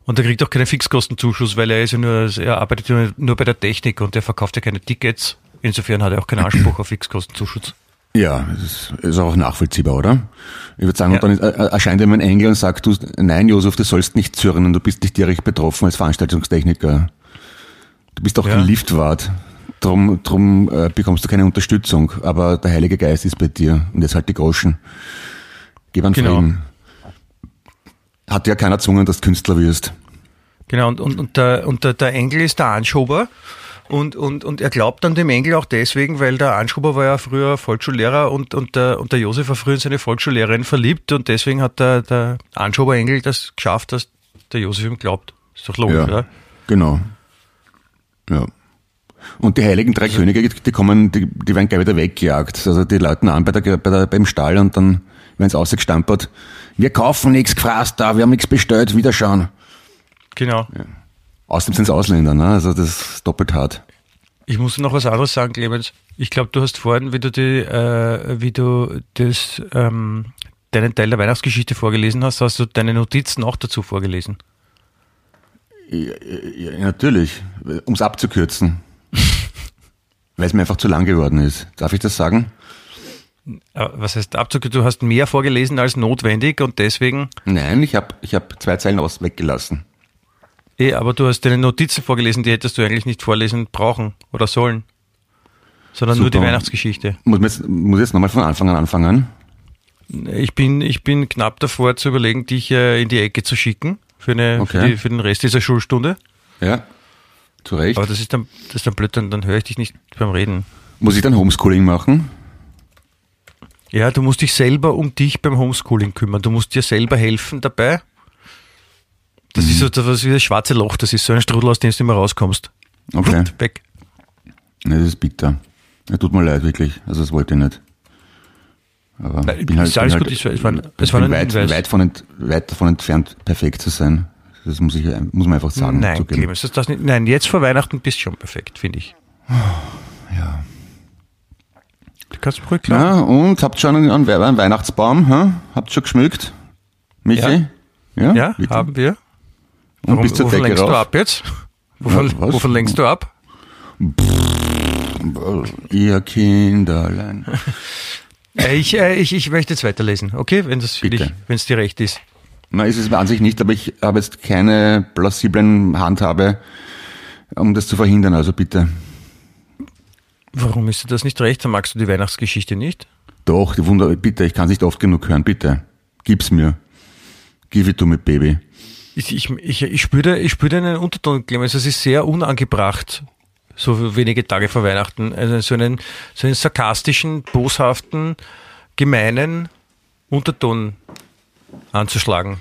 Und er kriegt auch keinen Fixkostenzuschuss, weil er ist ja nur, er arbeitet nur bei der Technik und er verkauft ja keine Tickets. Insofern hat er auch keinen Anspruch auf Fixkostenzuschuss. Ja, das ist, auch nachvollziehbar, oder? Ich würde sagen, Ja. und dann ist, äh, erscheint ihm ein Engel und sagt, du, nein, Josef, du sollst nicht zürnen, du bist nicht direkt betroffen als Veranstaltungstechniker. Du bist doch Ja. kein Liftwart. Drum, drum äh, bekommst du keine Unterstützung. Aber der Heilige Geist ist bei dir. Und jetzt halt die Groschen. Gib an Genau. Frieden. Hat ja keiner gezwungen, dass du Künstler wirst. Genau, und, und, und, der, und der, der Engel ist der Anschober. Und, und, und er glaubt an dem Engel auch deswegen, weil der Anschober war ja früher Volksschullehrer und, und, der, und der Josef war früher in seine Volksschullehrerin verliebt und deswegen hat der, der Anschober-Engel das geschafft, dass der Josef ihm glaubt. Ist doch logisch, Ja. oder? Genau. Ja. Und die heiligen drei Könige, die kommen, die, die werden gleich wieder weggejagt. Also die läuten an bei der, bei der, beim Stall und dann werden sie ausgestampert. Wir kaufen nichts gefrasst da, wir haben nichts bestellt, wiederschauen. Genau. Außerdem sind es Ausländer, ne? also das ist doppelt hart. Ich muss noch was anderes sagen, Clemens. Ich glaube, du hast vorhin, wie du die, äh, wie du das, ähm, deinen Teil der Weihnachtsgeschichte vorgelesen hast, hast du deine Notizen auch dazu vorgelesen. Ja, ja, natürlich, ums abzukürzen. Weil es mir einfach zu lang geworden ist. Darf ich das sagen? Was heißt Abzug? Du hast mehr vorgelesen als notwendig und deswegen, Nein, ich habe ich hab zwei Zeilen aus weggelassen. Eh, aber du hast deine Notizen vorgelesen, die hättest du eigentlich nicht vorlesen brauchen oder sollen. Sondern nur die Super. Weihnachtsgeschichte. Muss, jetzt, muss jetzt nochmal von Anfang an anfangen? Ich bin, ich bin knapp davor zu überlegen, dich äh, in die Ecke zu schicken für, eine, für, Okay. die, für den Rest dieser Schulstunde. Ja, zu Recht. Aber das ist dann, das ist dann blöd, dann, dann höre ich dich nicht beim Reden. Muss ich dann Homeschooling machen? Ja, du musst dich selber um dich beim Homeschooling kümmern. Du musst dir selber helfen dabei. Das ist so das ist wie das schwarze Loch, das ist so ein Strudel, aus dem du immer rauskommst. Okay. Weg. Ne, das ist bitter. Ja, tut mir leid, wirklich. Also das wollte ich nicht. Aber Nein, ich bin halt, ist alles bin gut, halt, es war- es war- ich bin weit, weit, von ent, weit davon entfernt, perfekt zu sein. Das muss, ich, muss man einfach sagen. Nein. Clemens, das, das nicht, nein, jetzt vor Weihnachten bist du schon perfekt, finde ich. Ja. Du kannst ruhig glauben. ja, und habt schon einen, einen We- einen Weihnachtsbaum? Hä? Habt schon geschmückt? Michi? Ja, Ja, bitte. haben wir. Und bis zur wovon lenkst du rauf. ab jetzt? Wovon, was? wovon lenkst du ab? Ihr Kinderlein. Äh, Ich, äh, ich, ich möchte jetzt weiterlesen, okay? Wenn das für Bitte. dich, wenn es dir recht ist. Na, ist es an sich nicht, aber ich habe jetzt keine plausiblen Handhabe, um das zu verhindern. Also bitte. Warum ist dir das nicht recht? Dann magst du die Weihnachtsgeschichte nicht? Doch, die Wunder, bitte, ich kann es nicht oft genug hören, bitte. Gib's mir. Give it to me, baby. Ich, ich, ich, ich spüre ich spüre einen Unterton, Clemens. Es ist sehr unangebracht, so wenige Tage vor Weihnachten, also so einen, so einen sarkastischen, boshaften, gemeinen Unterton anzuschlagen.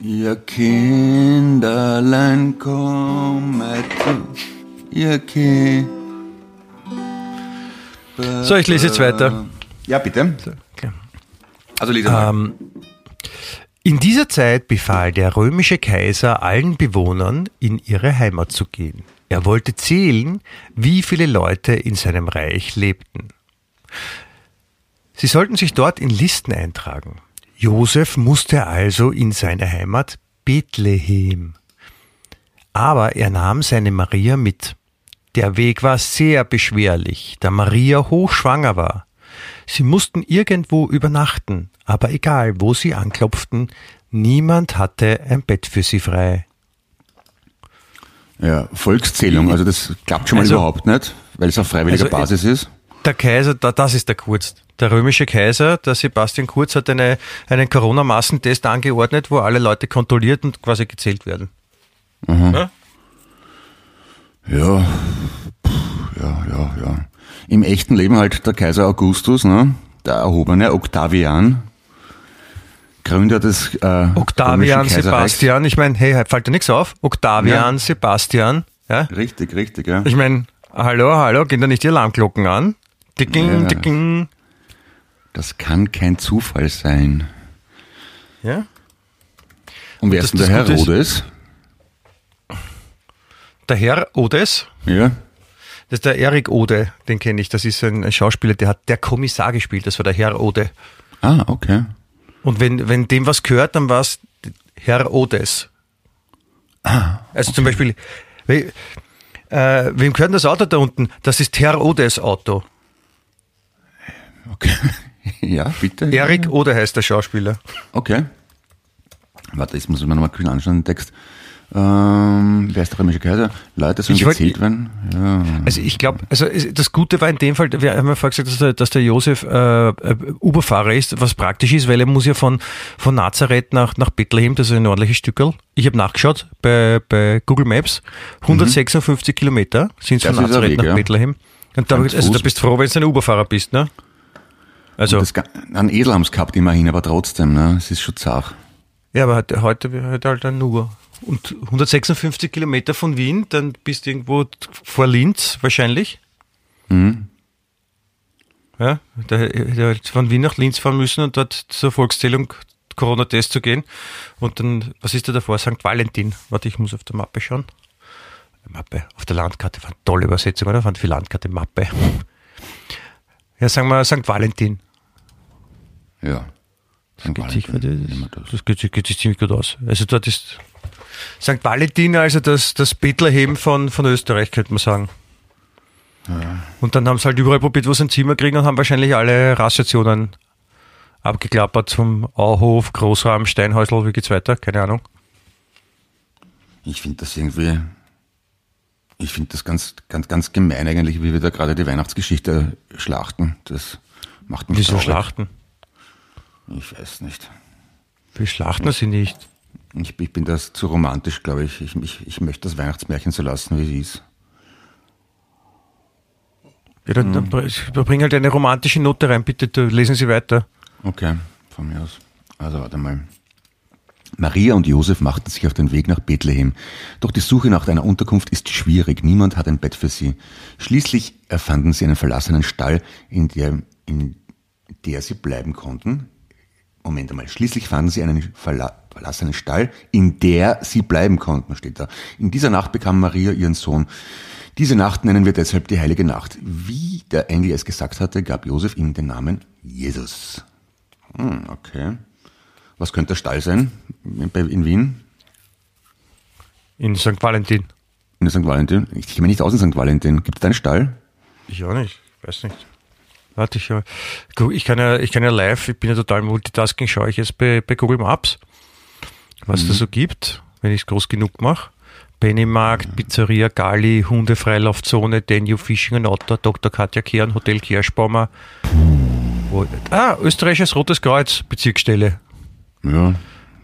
Ihr Kinderlein komme zu, ihr Kind. So, ich lese jetzt weiter. Ja, bitte. Okay. Also lese mal. Ähm, in dieser Zeit befahl der römische Kaiser allen Bewohnern, in ihre Heimat zu gehen. Er wollte zählen, wie viele Leute in seinem Reich lebten. Sie sollten sich dort in Listen eintragen. Josef musste also in seine Heimat Bethlehem. Aber er nahm seine Maria mit. Der Weg war sehr beschwerlich, da Maria hochschwanger war. Sie mussten irgendwo übernachten, aber egal, wo sie anklopften, niemand hatte ein Bett für sie frei. Ja, Volkszählung, also das klappt schon mal Also- überhaupt nicht, weil es auf freiwilliger Also, Basis ist. Der Kaiser, da- das ist der Kurz. Der römische Kaiser, der Sebastian Kurz, hat eine, einen Corona-Massentest angeordnet, wo alle Leute kontrolliert und quasi gezählt werden. Ja? Ja, Puh, ja, ja, ja. Im echten Leben halt der Kaiser Augustus, ne? der erhobene Octavian, Gründer des äh, Octavian. Sebastian, ich meine, hey, fällt dir nichts auf? Octavian, Ja. Sebastian, ja? Richtig, richtig, ja. Ich meine, hallo, hallo, gehen da nicht die Alarmglocken an? Dicking, Ja. dicking. Das kann kein Zufall sein. Ja? Und wer ist denn der ist- Herodes? Der Herr Odes, Ja. Das ist der Erik Ode, den kenne ich, das ist ein, Schauspieler, der hat der Kommissar gespielt, das war der Herr Ode. Ah, okay. Und wenn, wenn dem was gehört, dann war es Herr Odes. Also zum Beispiel, we, äh, wem gehört das Auto da unten? Das ist Herr Odes Auto. Okay. ja, bitte. Erik Ode heißt der Schauspieler. Okay. Warte, jetzt muss ich mir nochmal kühl anschauen, den Text. Ähm, wer ist der römische Kaiser? Leute sollen gezählt werden. Ja. Also ich glaube, also das Gute war in dem Fall, wir haben ja vorher gesagt, dass der, dass der Josef äh, äh, Uberfahrer ist, was praktisch ist, weil er muss ja von, von Nazareth nach, nach Bethlehem, das ist ein ordentliches Stückel. Ich habe nachgeschaut bei, bei Google Maps, 156 Kilometer sind es Das von Nazareth Weg, nach ja. Bethlehem. Und da, also da bist du froh, wenn du ein Uberfahrer bist, ne? Also, Das, ga- einen Esel haben sie gehabt immerhin, aber trotzdem, ne? es ist schon zart. ja, aber heute- heute halt ein Uber. Und 156 Kilometer von Wien, dann bist du irgendwo vor Linz wahrscheinlich. Mhm. Ja, da hätte von Wien nach Linz fahren müssen und dort zur Volkszählung Corona-Test zu gehen. Und dann, was ist da davor? St. Valentin. Warte, ich muss auf der Mappe schauen. Mappe, auf der Landkarte, war eine tolle Übersetzung, oder? Fand für Landkarte Mappe. Ja, sagen wir St. Valentin. Ja. St. Geht sich, das. das geht, geht sich ziemlich gut aus. Also dort ist St. Valentin, also das, das Bethlehem von, von Österreich, könnte man sagen. Und dann haben sie halt überall probiert, wo sie ein Zimmer kriegen und haben wahrscheinlich alle Rastationen abgeklappert zum Auhof, Großraum, Steinhäusl, wie geht's weiter? Keine Ahnung. Ich finde das irgendwie, ich finde das ganz, ganz, ganz gemein eigentlich, wie wir da gerade die Weihnachtsgeschichte schlachten. Das macht mich Wieso traurig. schlachten? Ich weiß nicht. Wir schlachten sie nicht. Ich, ich bin das zu romantisch, glaube ich. Ich, ich. ich möchte das Weihnachtsmärchen so lassen, wie es ist. Ja, dann, dann br- bring halt eine romantische Note rein, bitte, lesen Sie weiter. Okay, von mir aus. Also warte mal. Maria und Josef machten sich auf den Weg nach Bethlehem. Doch die Suche nach einer Unterkunft ist schwierig. Niemand hat ein Bett für sie. Schließlich erfanden sie einen verlassenen Stall, in der, in der sie bleiben konnten. Moment einmal. Schließlich fanden sie einen verla verlassenen Stall, in der sie bleiben konnten, steht da. In dieser Nacht bekam Maria ihren Sohn. Diese Nacht nennen wir deshalb die heilige Nacht. Wie der Engel es gesagt hatte, gab Josef ihm den Namen Jesus. Hm, okay. Was könnte der Stall sein in, Wien? In St. Valentin. In St. Valentin? Ich kenne mich nicht aus in St. Valentin. Gibt es da einen Stall? Ich auch nicht, weiß nicht. Warte, ich, äh, gu- ich kann ja, ich kann ja live, ich bin ja total Multitasking, schaue ich jetzt bei, bei Google Maps, was da so gibt, wenn ich es groß genug mache. Pennymarkt, Pizzeria, Gali, Hundefreilaufzone, Denju, Fishing and Otter, Dr. Katja Kern, Hotel Kirschbaumer. Wo, ah, Österreichisches Rotes Kreuz, Bezirksstelle. Ja,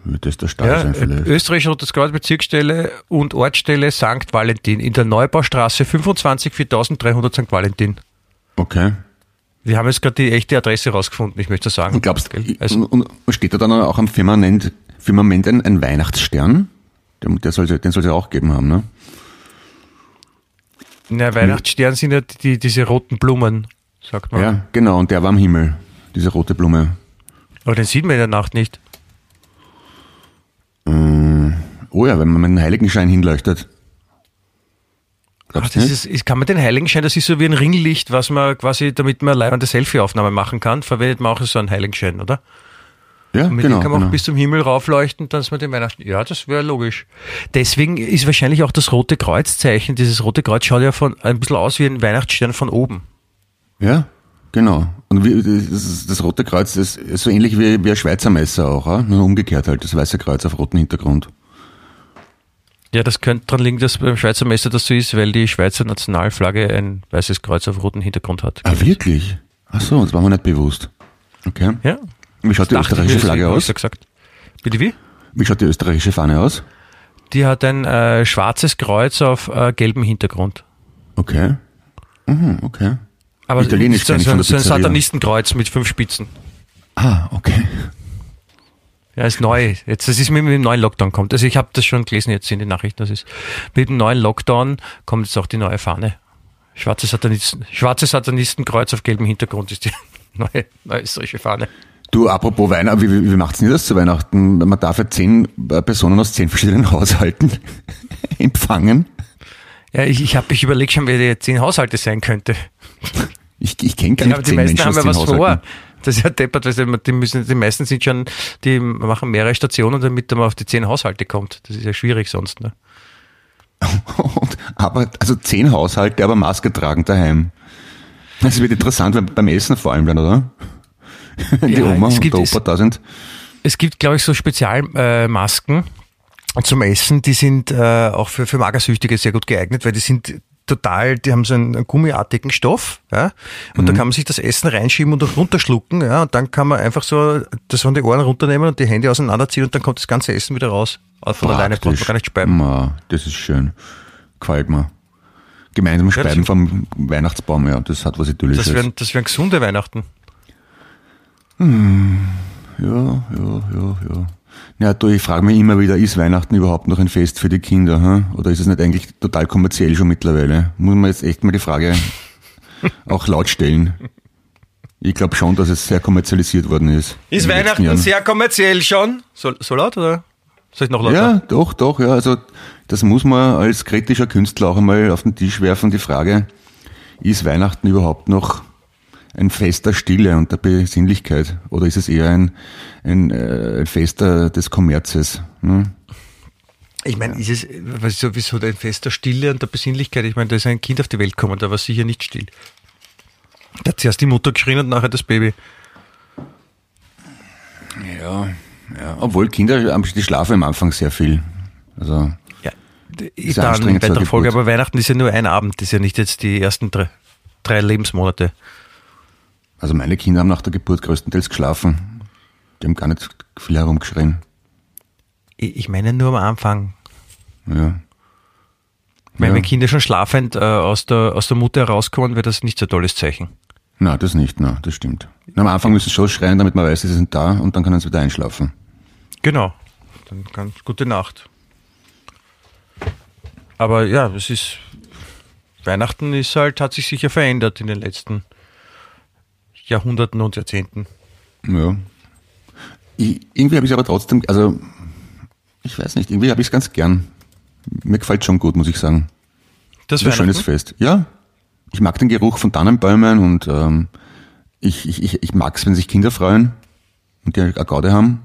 wird das der Stall Ja, sein vielleicht. Österreichisches Rotes Kreuz, Bezirksstelle und Ortsstelle St. Valentin in der Neubaustraße 25 4300 St. Valentin. Okay. Wir haben jetzt gerade die echte Adresse rausgefunden, ich möchte sagen. Und glaubst Also, und steht da dann auch am Firmament, Firmament ein, ein Weihnachtsstern? Der, der soll, den soll es ja auch geben haben, ne? na, Weihnachtsstern sind ja die, diese roten Blumen, sagt man. Ja, genau. Und der war am Himmel. Diese rote Blume. Aber den sieht man in der Nacht nicht. Oh ja, wenn man mit einem Heiligenschein hinleuchtet. Ach, das ist, ist, kann man den Heiligenschein, das ist so wie ein Ringlicht, was man quasi, damit man eine leibende Selfie-Aufnahme machen kann, verwendet man auch so einen Heiligenschein, oder? Ja, Und mit genau, dem kann man genau. auch bis zum Himmel raufleuchten, dass man den Weihnachten. Ja, das wäre logisch. Deswegen ist wahrscheinlich auch das rote Kreuzzeichen. Dieses rote Kreuz schaut ja von ein bisschen aus wie ein Weihnachtsstern von oben. Ja, genau. Und wie, das, das Rote Kreuz ist, so ähnlich wie, wie ein Schweizer Messer auch, nur umgekehrt halt, das Weiße Kreuz auf rotem Hintergrund. Ja, das könnte daran liegen, dass beim Schweizer Messer das so ist, weil die Schweizer Nationalflagge ein weißes Kreuz auf rotem Hintergrund hat. Ah, wirklich? Ach so, das war mir nicht bewusst. Okay. Ja. Wie schaut die ich mir, österreichische Flagge aus? gesagt. Bitte wie? Wie schaut die österreichische Fahne aus? Die hat ein äh, schwarzes Kreuz auf äh, gelbem Hintergrund. Okay. Mhm, okay. Aber Italienisch so, ich so, der so ein. Satanistenkreuz mit fünf Spitzen. Ah, okay. Ja, ist neu. Jetzt, das ist mit dem neuen Lockdown kommt. Also ich habe das schon gelesen jetzt in den Nachrichten. Das ist mit dem neuen Lockdown kommt jetzt auch die neue Fahne. Schwarze Satanisten, schwarze Satanistenkreuz auf gelbem Hintergrund ist die neue, neue österreichische Fahne. Du, apropos Weihnachten, wie, wie, wie macht's denn das zu Weihnachten? Man darf ja zehn äh, Personen aus zehn verschiedenen Haushalten empfangen. Ja, ich, ich habe ich überlegt schon, wer die zehn Haushalte sein könnte. Ich, ich kenne gar nicht die zehn meisten Menschen haben aus ja zehn was vor. Das ist ja deppert, weil die müssen, die meisten sind schon, die machen mehrere Stationen, damit man auf die zehn Haushalte kommt. Das ist ja schwierig sonst. Ne? Und, aber, also zehn Haushalte, aber Maske tragen daheim. Das wird interessant beim Essen vor allem dann, oder? Wenn die Ja, Oma es und der es- Opa da sind. Es gibt, glaube ich, so Spezialmasken äh, zum Essen, die sind äh, auch für, für Magersüchtige sehr gut geeignet, weil die sind total, die haben so einen, gummiartigen Stoff, ja, und da kann man sich das Essen reinschieben und auch runterschlucken, ja, und dann kann man einfach so das von den Ohren runternehmen und die Hände auseinanderziehen und dann kommt das ganze Essen wieder raus. Äh, Von alleine braucht man gar nicht speiben. Ma, das ist schön. Gefällt mir. Gemeinsam speiben vom Weihnachtsbaum, ja, das hat was Idyllisches. Das wären, das wären gesunde Weihnachten. Ja, ja, ja, ja. Ja, du, ich frage mich immer wieder, ist Weihnachten überhaupt noch ein Fest für die Kinder? Hm? Oder ist es nicht eigentlich total kommerziell schon mittlerweile? Muss man jetzt echt mal die Frage auch laut stellen. Ich glaube schon, dass es sehr kommerzialisiert worden ist. Ist Weihnachten Jahren. sehr kommerziell schon? So, so laut oder? Soll ich noch lauter? Ja, doch, doch, ja. Also das muss man als kritischer Künstler auch einmal auf den Tisch werfen, die Frage, ist Weihnachten überhaupt noch ein Fest der Stille und der Besinnlichkeit? Oder ist es eher ein, ein, äh, ein Fest des Kommerzes? Hm? Ich meine, ist es, was ist so, wieso ein Fest der Stille und der Besinnlichkeit? Ich meine, da ist ein Kind auf die Welt gekommen, da war sicher nicht still. Da hat zuerst die Mutter geschrien und nachher das Baby. Ja, ja. Obwohl Kinder, die schlafen am Anfang sehr viel. Also, Ja, Ist dann in weiterer Folge, aber Weihnachten ist ja nur ein Abend, das ist ja nicht jetzt die ersten drei, drei Lebensmonate. Also meine Kinder haben nach der Geburt größtenteils geschlafen. Die haben gar nicht viel herumgeschrien. Ich ich meine nur am Anfang. Ja. Wenn, Ja. wenn Kinder schon schlafend äh, aus, der, aus der Mutter herauskommen, wäre das nicht so ein tolles Zeichen. Na, das nicht, na, das stimmt. Am Anfang müssen sie schon schreien, damit man weiß, sie sind da und dann können sie wieder einschlafen. Genau. Dann ganz gute Nacht. Aber ja, es ist. Weihnachten ist halt, hat sich sicher verändert in den letzten Jahrhunderten und Jahrzehnten. Ja. Ich, irgendwie habe ich es aber trotzdem, also ich weiß nicht, irgendwie habe ich es ganz gern. Mir gefällt schon gut, muss ich sagen. Das ist ein schönes Fest. Ja. Ich mag den Geruch von Tannenbäumen und ähm, ich, ich, ich, ich mag es, wenn sich Kinder freuen und die eine Gaude haben.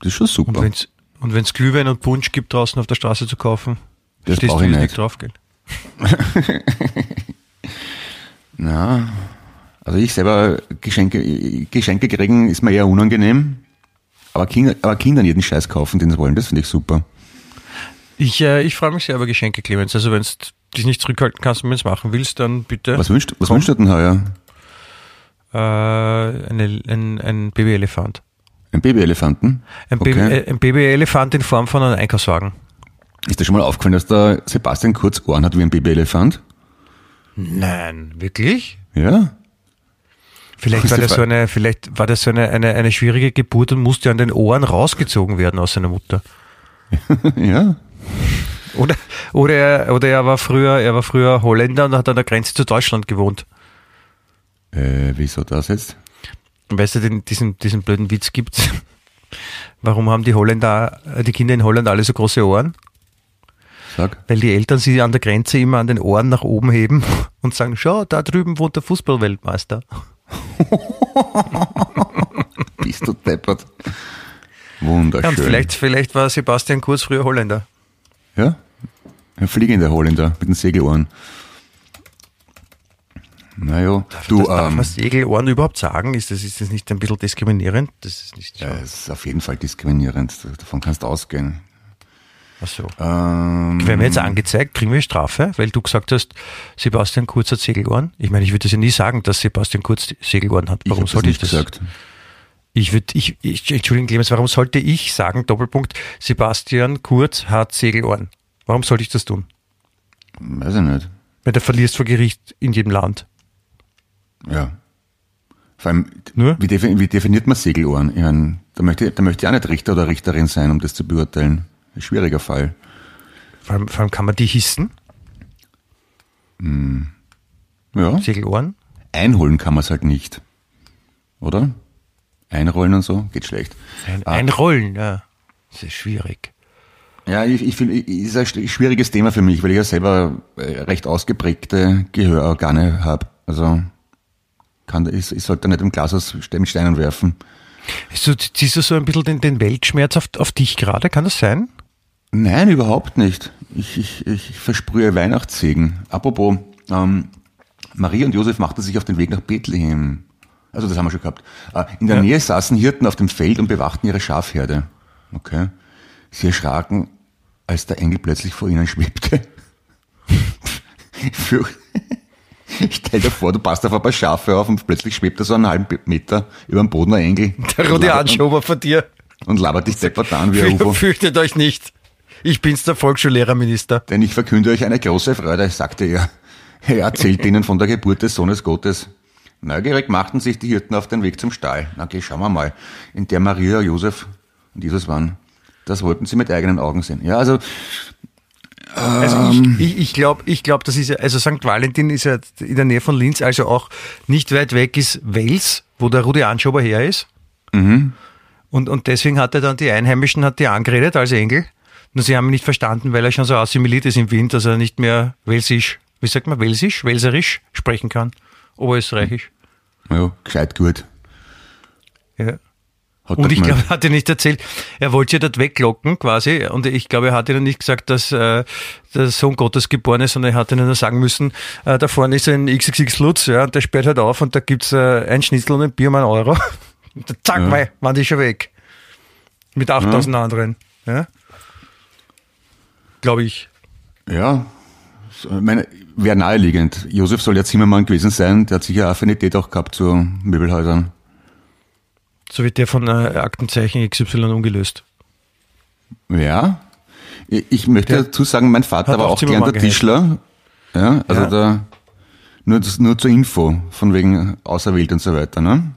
Das ist schon super. und wenn's Glühwein und Punsch gibt draußen auf der Straße zu kaufen, Das stehst du jetzt nicht. drauf, gell? Ja. Also ich selber Geschenke, Geschenke kriegen ist mir eher unangenehm. Aber, Kinder, aber Kindern jeden Scheiß kaufen, den sie wollen, das finde ich super. Ich, äh, ich freue mich sehr über Geschenke, Clemens. Also wenn du dich nicht zurückhalten kannst und wenn du es machen willst, dann bitte. Was wünscht, was Komm. wünscht ihr denn heuer? Äh, eine, ein, ein Babyelefant. Ein Babyelefanten? Ein, Okay. Baby, äh, ein Babyelefant in Form von einem Einkaufswagen. Ist dir schon mal aufgefallen, dass der Sebastian Kurz Ohren hat wie ein Babyelefant? Nein, wirklich? Ja. Vielleicht war das so eine, vielleicht war das so eine, eine, eine schwierige Geburt und musste an den Ohren rausgezogen werden aus seiner Mutter. ja. Oder, oder, er, oder er war früher, er war früher Holländer und hat an der Grenze zu Deutschland gewohnt. Äh, wieso das jetzt? Weißt du, den, diesen, diesen blöden Witz gibt's. Warum haben die Holländer, die Kinder in Holland alle so große Ohren? Sag. Weil die Eltern sie an der Grenze immer an den Ohren nach oben heben und sagen, schau, da drüben wohnt der Fußballweltmeister. Bist du deppert. Wunderschön. Ja, und vielleicht, vielleicht war Sebastian Kurz früher Holländer. Ja? Ein fliegender Holländer mit den Segelohren. Naja, du, das darf ähm, man Segelohren überhaupt sagen? Ist das, ist das nicht ein bisschen diskriminierend? Das ist nicht ja, es ist auf jeden Fall diskriminierend. Davon kannst du ausgehen. Ach so. Ähm, Werden wir jetzt angezeigt, kriegen wir Strafe, weil du gesagt hast, Sebastian Kurz hat Segelohren? Ich meine, ich würde das ja nie sagen, dass Sebastian Kurz Segelohren hat. ich Warum das sollte ich das? gesagt. Ich würde, ich, ich, Entschuldigung, Clemens, warum sollte ich sagen, Doppelpunkt, Sebastian Kurz hat Segelohren? Warum sollte ich das tun? Weiß ich nicht. Weil du verlierst vor Gericht in jedem Land. Ja. Vor allem, Nur? Wie, defin wie definiert man Segelohren? Ich mein, da, möchte, da möchte ich auch nicht Richter oder Richterin sein, um das zu beurteilen. Ein schwieriger Fall. Vor allem, vor allem kann man die hissen, Ja. Segelohren. Einholen kann man es halt nicht. Oder? Einrollen und so, geht schlecht. Ein, Ah. Einrollen, ja. Das ist schwierig. Ja, ich, ich finde, ist ein sch- schwieriges Thema für mich, weil ich ja selber äh, recht ausgeprägte Gehörorgane habe. Also kann, ich, ich sollte nicht im Glas aus mit Steinen werfen. So, ziehst du so ein bisschen den, den Weltschmerz auf, auf dich gerade? Kann das sein? Nein, überhaupt nicht. Ich, ich, ich versprühe Weihnachtssegen. Apropos, ähm, Maria und Josef machten sich auf den Weg nach Bethlehem. Also das haben wir schon gehabt. Äh, in der Ja. Nähe saßen Hirten auf dem Feld und bewachten ihre Schafherde. Okay. Sie erschraken, als der Engel plötzlich vor ihnen schwebte. Für, stell dir vor, du passt auf ein paar Schafe auf und plötzlich schwebt da so einen halben Meter über dem Boden ein Engel. Der Und Rudi labert- Anschober von dir. Und labert dich deppert an wie ein UFO. Fürchtet euch nicht. Ich bin's, der Volksschullehrerminister. Denn ich verkünde euch eine große Freude, sagte er. Er erzählt ihnen von der Geburt des Sohnes Gottes. Neugierig machten sich die Hirten auf den Weg zum Stall. Na geh, schauen wir mal. In der Maria, Josef und Jesus waren. Das wollten sie mit eigenen Augen sehen. Ja, also, Also Ähm. ich, ich, ich glaube, ich glaub, das ist ja, also St. Valentin ist ja in der Nähe von Linz, also auch nicht weit weg ist Wels, wo der Rudi Anschober her ist. Mhm. Und, und deswegen hat er dann die Einheimischen hat die angeredet als Engel. Nur sie haben ihn nicht verstanden, weil er schon so assimiliert ist im Wind, dass er nicht mehr Welsisch, wie sagt man, Welsisch, Welserisch sprechen kann. Oberösterreichisch. ja, gescheit gut. Ja. Und ich glaube, er hat ihn nicht erzählt, er wollte ja dort weglocken quasi. Und ich glaube, er hat ihnen nicht gesagt, dass äh, der Sohn Gottes geboren ist, sondern er hat ihnen nur sagen müssen, äh, da vorne ist ein XXX Lutz, ja, und der sperrt halt auf und da gibt's äh, ein Schnitzel und ein Bier um einen Euro. Und zack, Ja. mei, waren die schon weg. Mit 8000 anderen. Ja? Glaube ich. Ja, meine, wäre naheliegend. Josef soll ja Zimmermann gewesen sein, der hat sicher Affinität auch gehabt zu Möbelhäusern. So wird der von äh, Aktenzeichen XY ungelöst. Ja. Ich ich möchte Der dazu sagen, mein Vater war auch gelernter Tischler. Ja, also Ja. da, nur, nur zur Info, von wegen auserwählt und so weiter, ne?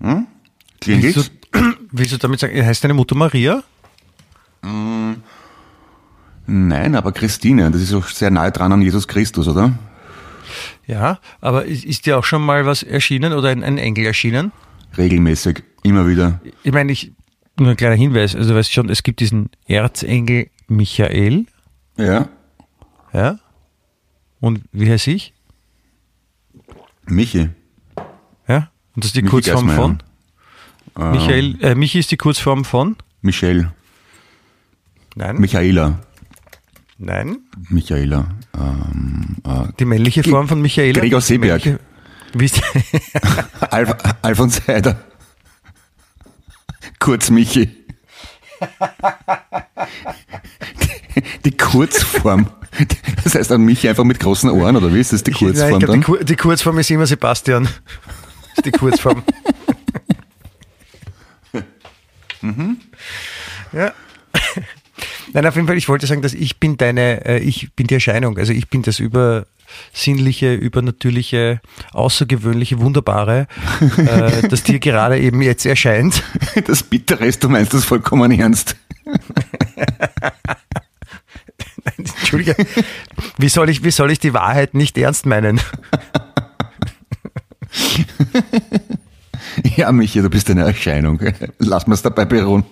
Hm? Willst du, willst du damit sagen, heißt deine Mutter Maria? Nein, aber Christine, das ist auch sehr nahe dran an Jesus Christus, oder? Ja, aber ist, ist dir auch schon mal was erschienen oder ein, ein Engel erschienen? Regelmäßig, immer wieder. Ich meine, ich, nur ein kleiner Hinweis, also du weißt schon, es gibt diesen Erzengel Michael, Ja. ja, und wie heißt ich? Michi. Ja, und das ist die Michi Kurzform Geismeier. von? Michael, äh, Michi ist die Kurzform von? Michelle. Nein, Michaela. nein, Michaela. Ähm, äh, die männliche Form von Michaela. Gregor Seeberg. Männliche- Wie ist Alf Alfons Heider. Kurz Michi. Die, die Kurzform. Das heißt dann Michi einfach mit großen Ohren, oder wie ist das die Nein, Kurzform glaub, die, dann? Kur die Kurzform ist immer Sebastian. Das ist die Kurzform. Ja. Nein, auf jeden Fall, ich wollte sagen, dass ich bin deine, äh, ich bin die Erscheinung. Also ich bin das übersinnliche, übernatürliche, außergewöhnliche, wunderbare, äh, das dir gerade eben jetzt erscheint. Das Bittere ist, du meinst das vollkommen ernst. Entschuldige, wie soll ich, wie soll ich die Wahrheit nicht ernst meinen? Ja, Michi, du bist eine Erscheinung. Lass mir's dabei beruhen.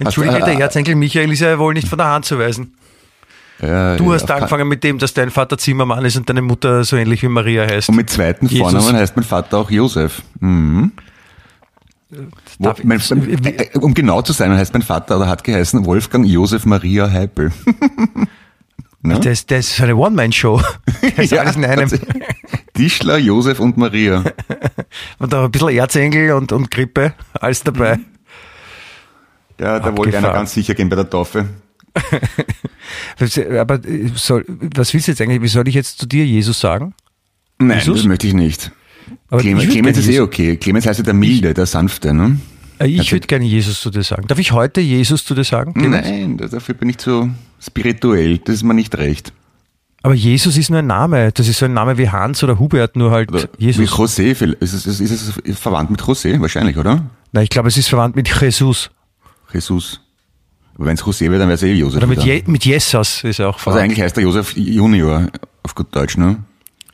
Entschuldige, äh, der Erzengel Michael ist ja wohl nicht von der Hand zu weisen. Ja, Du ja, hast angefangen mit dem, dass dein Vater Zimmermann ist und deine Mutter so ähnlich wie Maria heißt. Und mit zweiten Jesus. Vornamen heißt mein Vater auch Josef. Mhm. Wo, Darf ich- mein, äh, um genau zu sein, heißt mein Vater oder hat geheißen Wolfgang Josef Maria Heipel. ne? Das, das ist eine One-Man-Show. Das ist alles in einem. Tischler, Josef und Maria. Und da ein bisschen Erzengel und, und Grippe, alles dabei. Ja, da wollte einer ganz sicher gehen bei der Taufe. Aber äh, soll, was willst du jetzt eigentlich? Wie soll ich jetzt zu dir Jesus sagen? Nein, Jesus? das möchte ich nicht. Aber Clemens, ich Clemens ist eh Jesus- okay. Clemens heißt ja der Milde, der Sanfte, ne? Äh, Ich Also- würde gerne Jesus zu dir sagen. Darf ich heute Jesus zu dir sagen? Clemens? Nein, da- dafür bin ich zu spirituell. Das ist mir nicht recht. Aber Jesus ist nur ein Name. Das ist so ein Name wie Hans oder Hubert, nur halt Oder Jesus. Wie José, viel- ist es, ist es ist es verwandt mit José? Wahrscheinlich, oder? Nein, ich glaube, es ist verwandt mit Jesus. Jesus. Aber wenn es José wäre, dann wäre es eh Josef. Oder mit. Je mit Jesus ist er auch Also verwandt. eigentlich heißt er Josef Junior auf gut Deutsch, ne?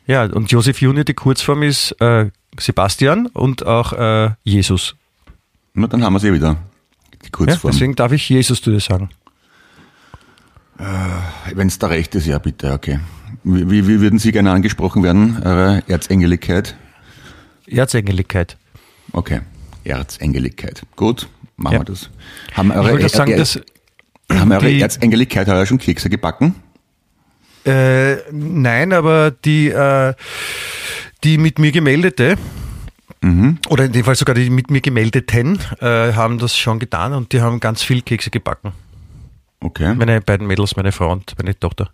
Ja, und Josef Junior, die Kurzform ist äh, Sebastian und auch äh, Jesus. Na, dann haben wir es eh wieder. Die Ja, Kurzform. deswegen darf ich Jesus zu dir sagen. wenn es da recht ist, ja bitte, okay. Wie, wie, wie würden Sie gerne angesprochen werden, Eure Erzengeligkeit? Erzengeligkeit. Okay, Erzengeligkeit. Gut, machen Ja. wir das. Haben Ich eure, wollte sagen, dass haben eure Erzengeligkeit heuer schon Kekse gebacken? Äh, nein, aber die, äh, die mit mir gemeldete, oder in dem Fall sogar die mit mir gemeldeten, äh, haben das schon getan und die haben ganz viel Kekse gebacken. Okay. Meine beiden Mädels, meine Frau und meine Tochter.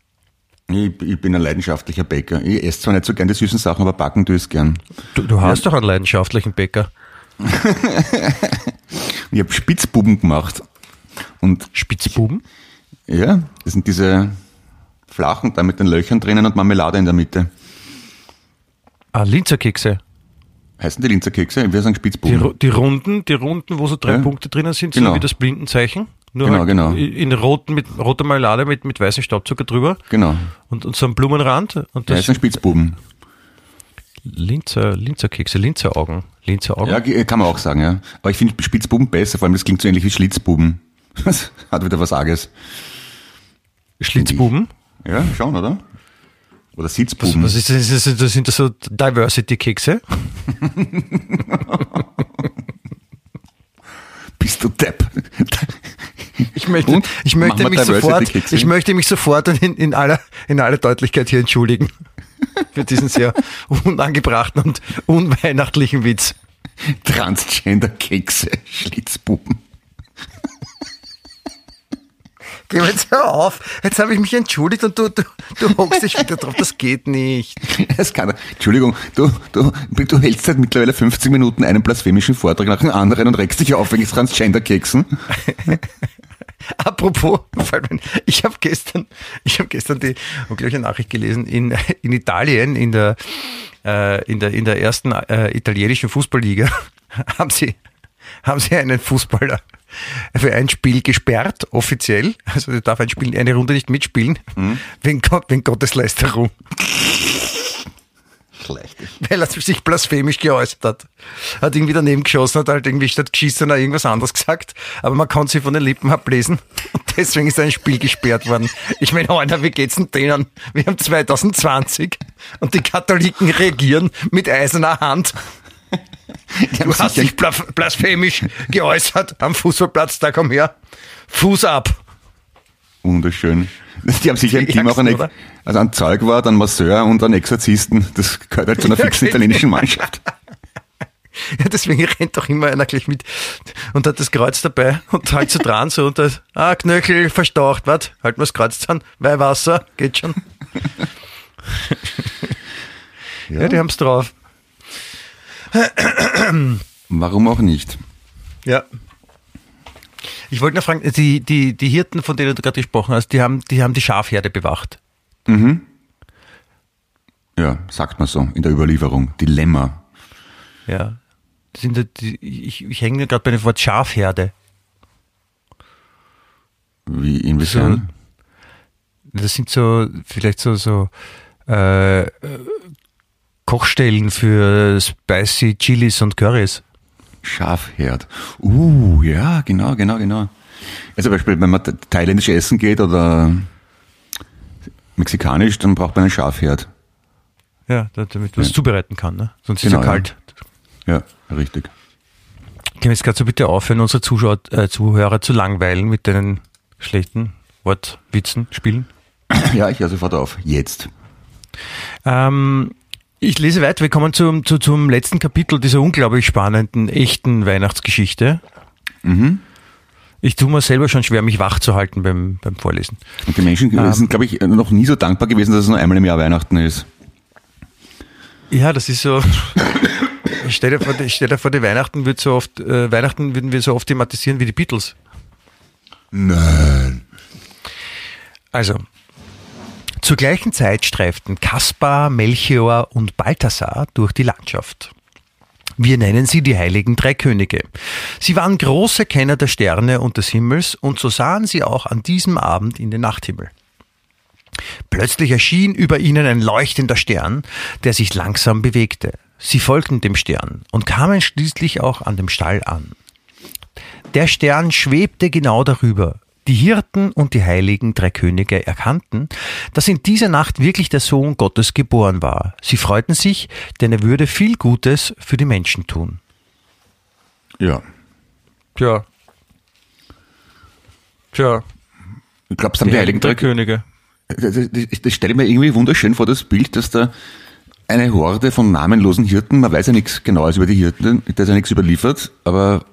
Ich, ich bin ein leidenschaftlicher Bäcker. Ich esse zwar nicht so gern die süßen Sachen, aber backen tue ich es gern. Du, du hast doch einen leidenschaftlichen Bäcker. Ich habe Spitzbuben gemacht. Und Spitzbuben? ja, das sind diese flachen, da mit den Löchern drinnen und Marmelade in der Mitte. Ah, Linzerkekse. Heißen die Linzer Kekse? Wir sagen Die, Spitzbuben. Ru- die Runden, die Runden, wo so drei Ja. Punkte drinnen sind, Genau. so wie das Blindenzeichen. Nur Genau, halt genau. in roten, mit roter Marmelade mit, mit weißem Staubzucker drüber Genau. und, und so ein Blumenrand. Und Die das heißen Spitzbuben. Linzer, Linzerkekse, Linzeraugen. Linzeraugen. Ja, ge- kann man auch sagen, ja. Aber ich finde Spitzbuben besser, vor allem das klingt so ähnlich wie Schlitzbuben. Das hat wieder was Arges. Schlitzbuben. Ja, schon, oder? Oder Was, Sitzbuben. was ist das? Ist das? das sind das so Diversity-Kekse? Bist du Depp? Ich möchte, Und? ich möchte mich sofort, ich möchte mich sofort in, in aller, in aller Deutlichkeit hier entschuldigen. Für diesen sehr unangebrachten und unweihnachtlichen Witz. Transgender-Kekse, Schlitzbuben. Geh mir jetzt hör auf. Jetzt habe ich mich entschuldigt und du, du, du hockst dich wieder drauf. Das geht nicht. Es kann, Entschuldigung, du, du, du hältst seit mittlerweile 50 Minuten einen blasphemischen Vortrag nach dem anderen und regst dich auf wegen Transgender-Keksen. Apropos, ich habe gestern, ich habe gestern die unglaubliche Nachricht gelesen in, in Italien in der äh, in der in der ersten äh, italienischen Fußballliga haben sie haben sie einen Fußballer für ein Spiel gesperrt offiziell, also er darf ein Spiel eine Runde nicht mitspielen. Wegen, Gott, wegen Gotteslästerung, Schlecht. weil er sich blasphemisch geäußert hat. Hat irgendwie daneben geschossen, hat halt irgendwie statt geschissen oder irgendwas anderes gesagt, aber man konnte sie von den Lippen ablesen und deswegen ist ein Spiel gesperrt worden. Ich meine, Alter, wie geht's denn denen? Wir haben 2020 und die Katholiken reagieren mit eiserner Hand. Du hast dich blas- blasphemisch geäußert am Fußballplatz, da komm her. Fuß ab. Wunderschön. Die haben sicher im Team auch einen, also einen Zeugwart, einen Masseur und einen Exorzisten. Das gehört halt zu einer Ja, fixen italienischen Mannschaft. Ja, deswegen rennt doch immer einer gleich mit und hat das Kreuz dabei und halt so dran so und das, ah, Knöchel verstaucht, warte, halt mal das Kreuz dran, Weihwasser, geht schon. Ja, die haben's drauf. Warum auch nicht? Ja. Ich wollte noch fragen, die, die, die Hirten, von denen du gerade gesprochen hast, die haben, die haben die Schafherde bewacht. Ja, sagt man so in der Überlieferung. Dilemma. Ja. Das sind ja die, ich, ich hänge gerade bei dem Wort Schafherde. Wie, inwiefern? Das sind so, vielleicht so, so äh, äh, Kochstellen für spicy Chilis und Currys. Schafherd. Uh, ja, genau, genau, genau. Also zum Beispiel, wenn man thailändisch essen geht oder mexikanisch, dann braucht man einen Schafherd. Ja, da- damit man es zubereiten kann, ne? Sonst Genau, ist ja. ja kalt. Ja, richtig. Können wir jetzt gerade so bitte aufhören, unsere Zuschauer, äh, Zuhörer zu langweilen mit deinen schlechten Wortwitzen, Spielen? Ja, ich höre sofort auf. Jetzt. Ähm, ich lese weiter. Wir kommen zum, zu, zum letzten Kapitel dieser unglaublich spannenden, echten Weihnachtsgeschichte. Ich tue mir selber schon schwer, mich wach zu halten beim, beim Vorlesen. Und die Menschen Ähm. sind, glaube ich, noch nie so dankbar gewesen, dass es nur einmal im Jahr Weihnachten ist. Ja, das ist so. stell, dir vor, stell dir vor, die Weihnachten wird so oft, äh, Weihnachten würden wir so oft thematisieren wie die Beatles. Nein. Also, zur gleichen Zeit streiften Kaspar, Melchior und Balthasar durch die Landschaft. Wir nennen sie die heiligen drei Könige. Sie waren große Kenner der Sterne und des Himmels und so sahen sie auch an diesem Abend in den Nachthimmel. Plötzlich erschien über ihnen ein leuchtender Stern, der sich langsam bewegte. Sie folgten dem Stern und kamen schließlich auch an dem Stall an. Der Stern schwebte genau darüber. Die Hirten und die heiligen drei Könige erkannten, dass in dieser Nacht wirklich der Sohn Gottes geboren war. Sie freuten sich, denn er würde viel Gutes für die Menschen tun. Ja. Tja. Tja. Ich glaube, es haben die, Heiligen Drei Könige. Das stelle ich mir irgendwie wunderschön vor, das Bild, dass da eine Horde von namenlosen Hirten, man weiß ja nichts Genaues über die Hirten, da ist ja nichts überliefert, aber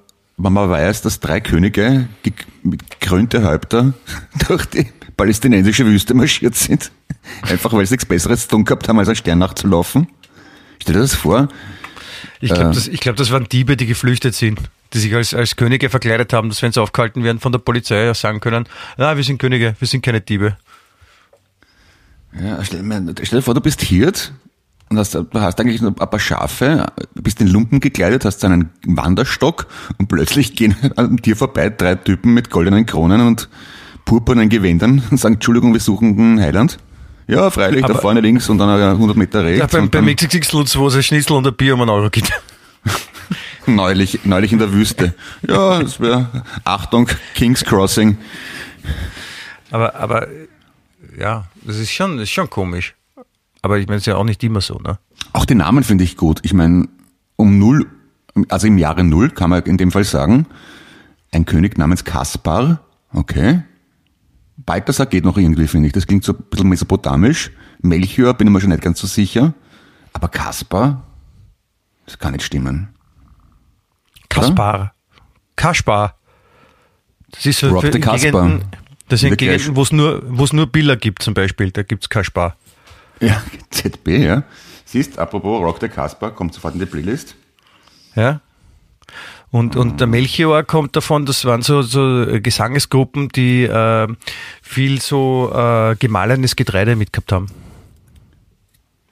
wenn man weiß, dass drei Könige ge- mit krönte Häupter durch die palästinensische Wüste marschiert sind, einfach weil sie nichts Besseres zu tun gehabt haben, als eine Sternnacht zu laufen. Stell dir das vor, Ich glaube, das, ich glaub, das waren Diebe, die geflüchtet sind, die sich als, als Könige verkleidet haben, dass wenn sie aufgehalten werden von der Polizei, ja sagen können, na, wir sind Könige, wir sind keine Diebe. Ja, stell, mir, stell dir vor, du bist Hirt und hast, du hast eigentlich nur ein paar Schafe, bist in Lumpen gekleidet, hast einen Wanderstock und plötzlich gehen an dir vorbei drei Typen mit goldenen Kronen und purpurnen Gewändern und sagen, Entschuldigung, wir suchen den Heiland. Ja, freilich, da Aber- vorne links und dann äh, 100 Meter rechts. Ja, beim, beim XXX Lutz, wo es ein Schnitzel und ein Bier um einen Euro gibt. neulich, neulich in der Wüste. Ja, das wäre, Achtung, King's Crossing. Aber, aber, ja, das ist schon, das ist schon komisch. Aber ich meine, es ist ja auch nicht immer so, ne? Auch die Namen finde ich gut. Ich meine, um null, also im Jahre null kann man in dem Fall sagen, ein König namens Kaspar, okay. Balthasar geht noch irgendwie, finde ich. Das klingt so ein bisschen mesopotamisch. Melchior bin ich mir schon nicht ganz so sicher. Aber Kaspar, das kann nicht stimmen. Kaspar. Kaspar. Das ist so Rock für the Kaspar. Das sind Gegenden, wo es nur, wo es nur Biller gibt zum Beispiel, da gibt's Kaspar. Ja, ZB, ja. Siehst, apropos Rock the Kaspar, kommt sofort in die Playlist. Ja. Und, und der Melchior kommt davon, das waren so, so Gesangesgruppen, die äh, viel so äh, gemahlenes Getreide mitgehabt haben.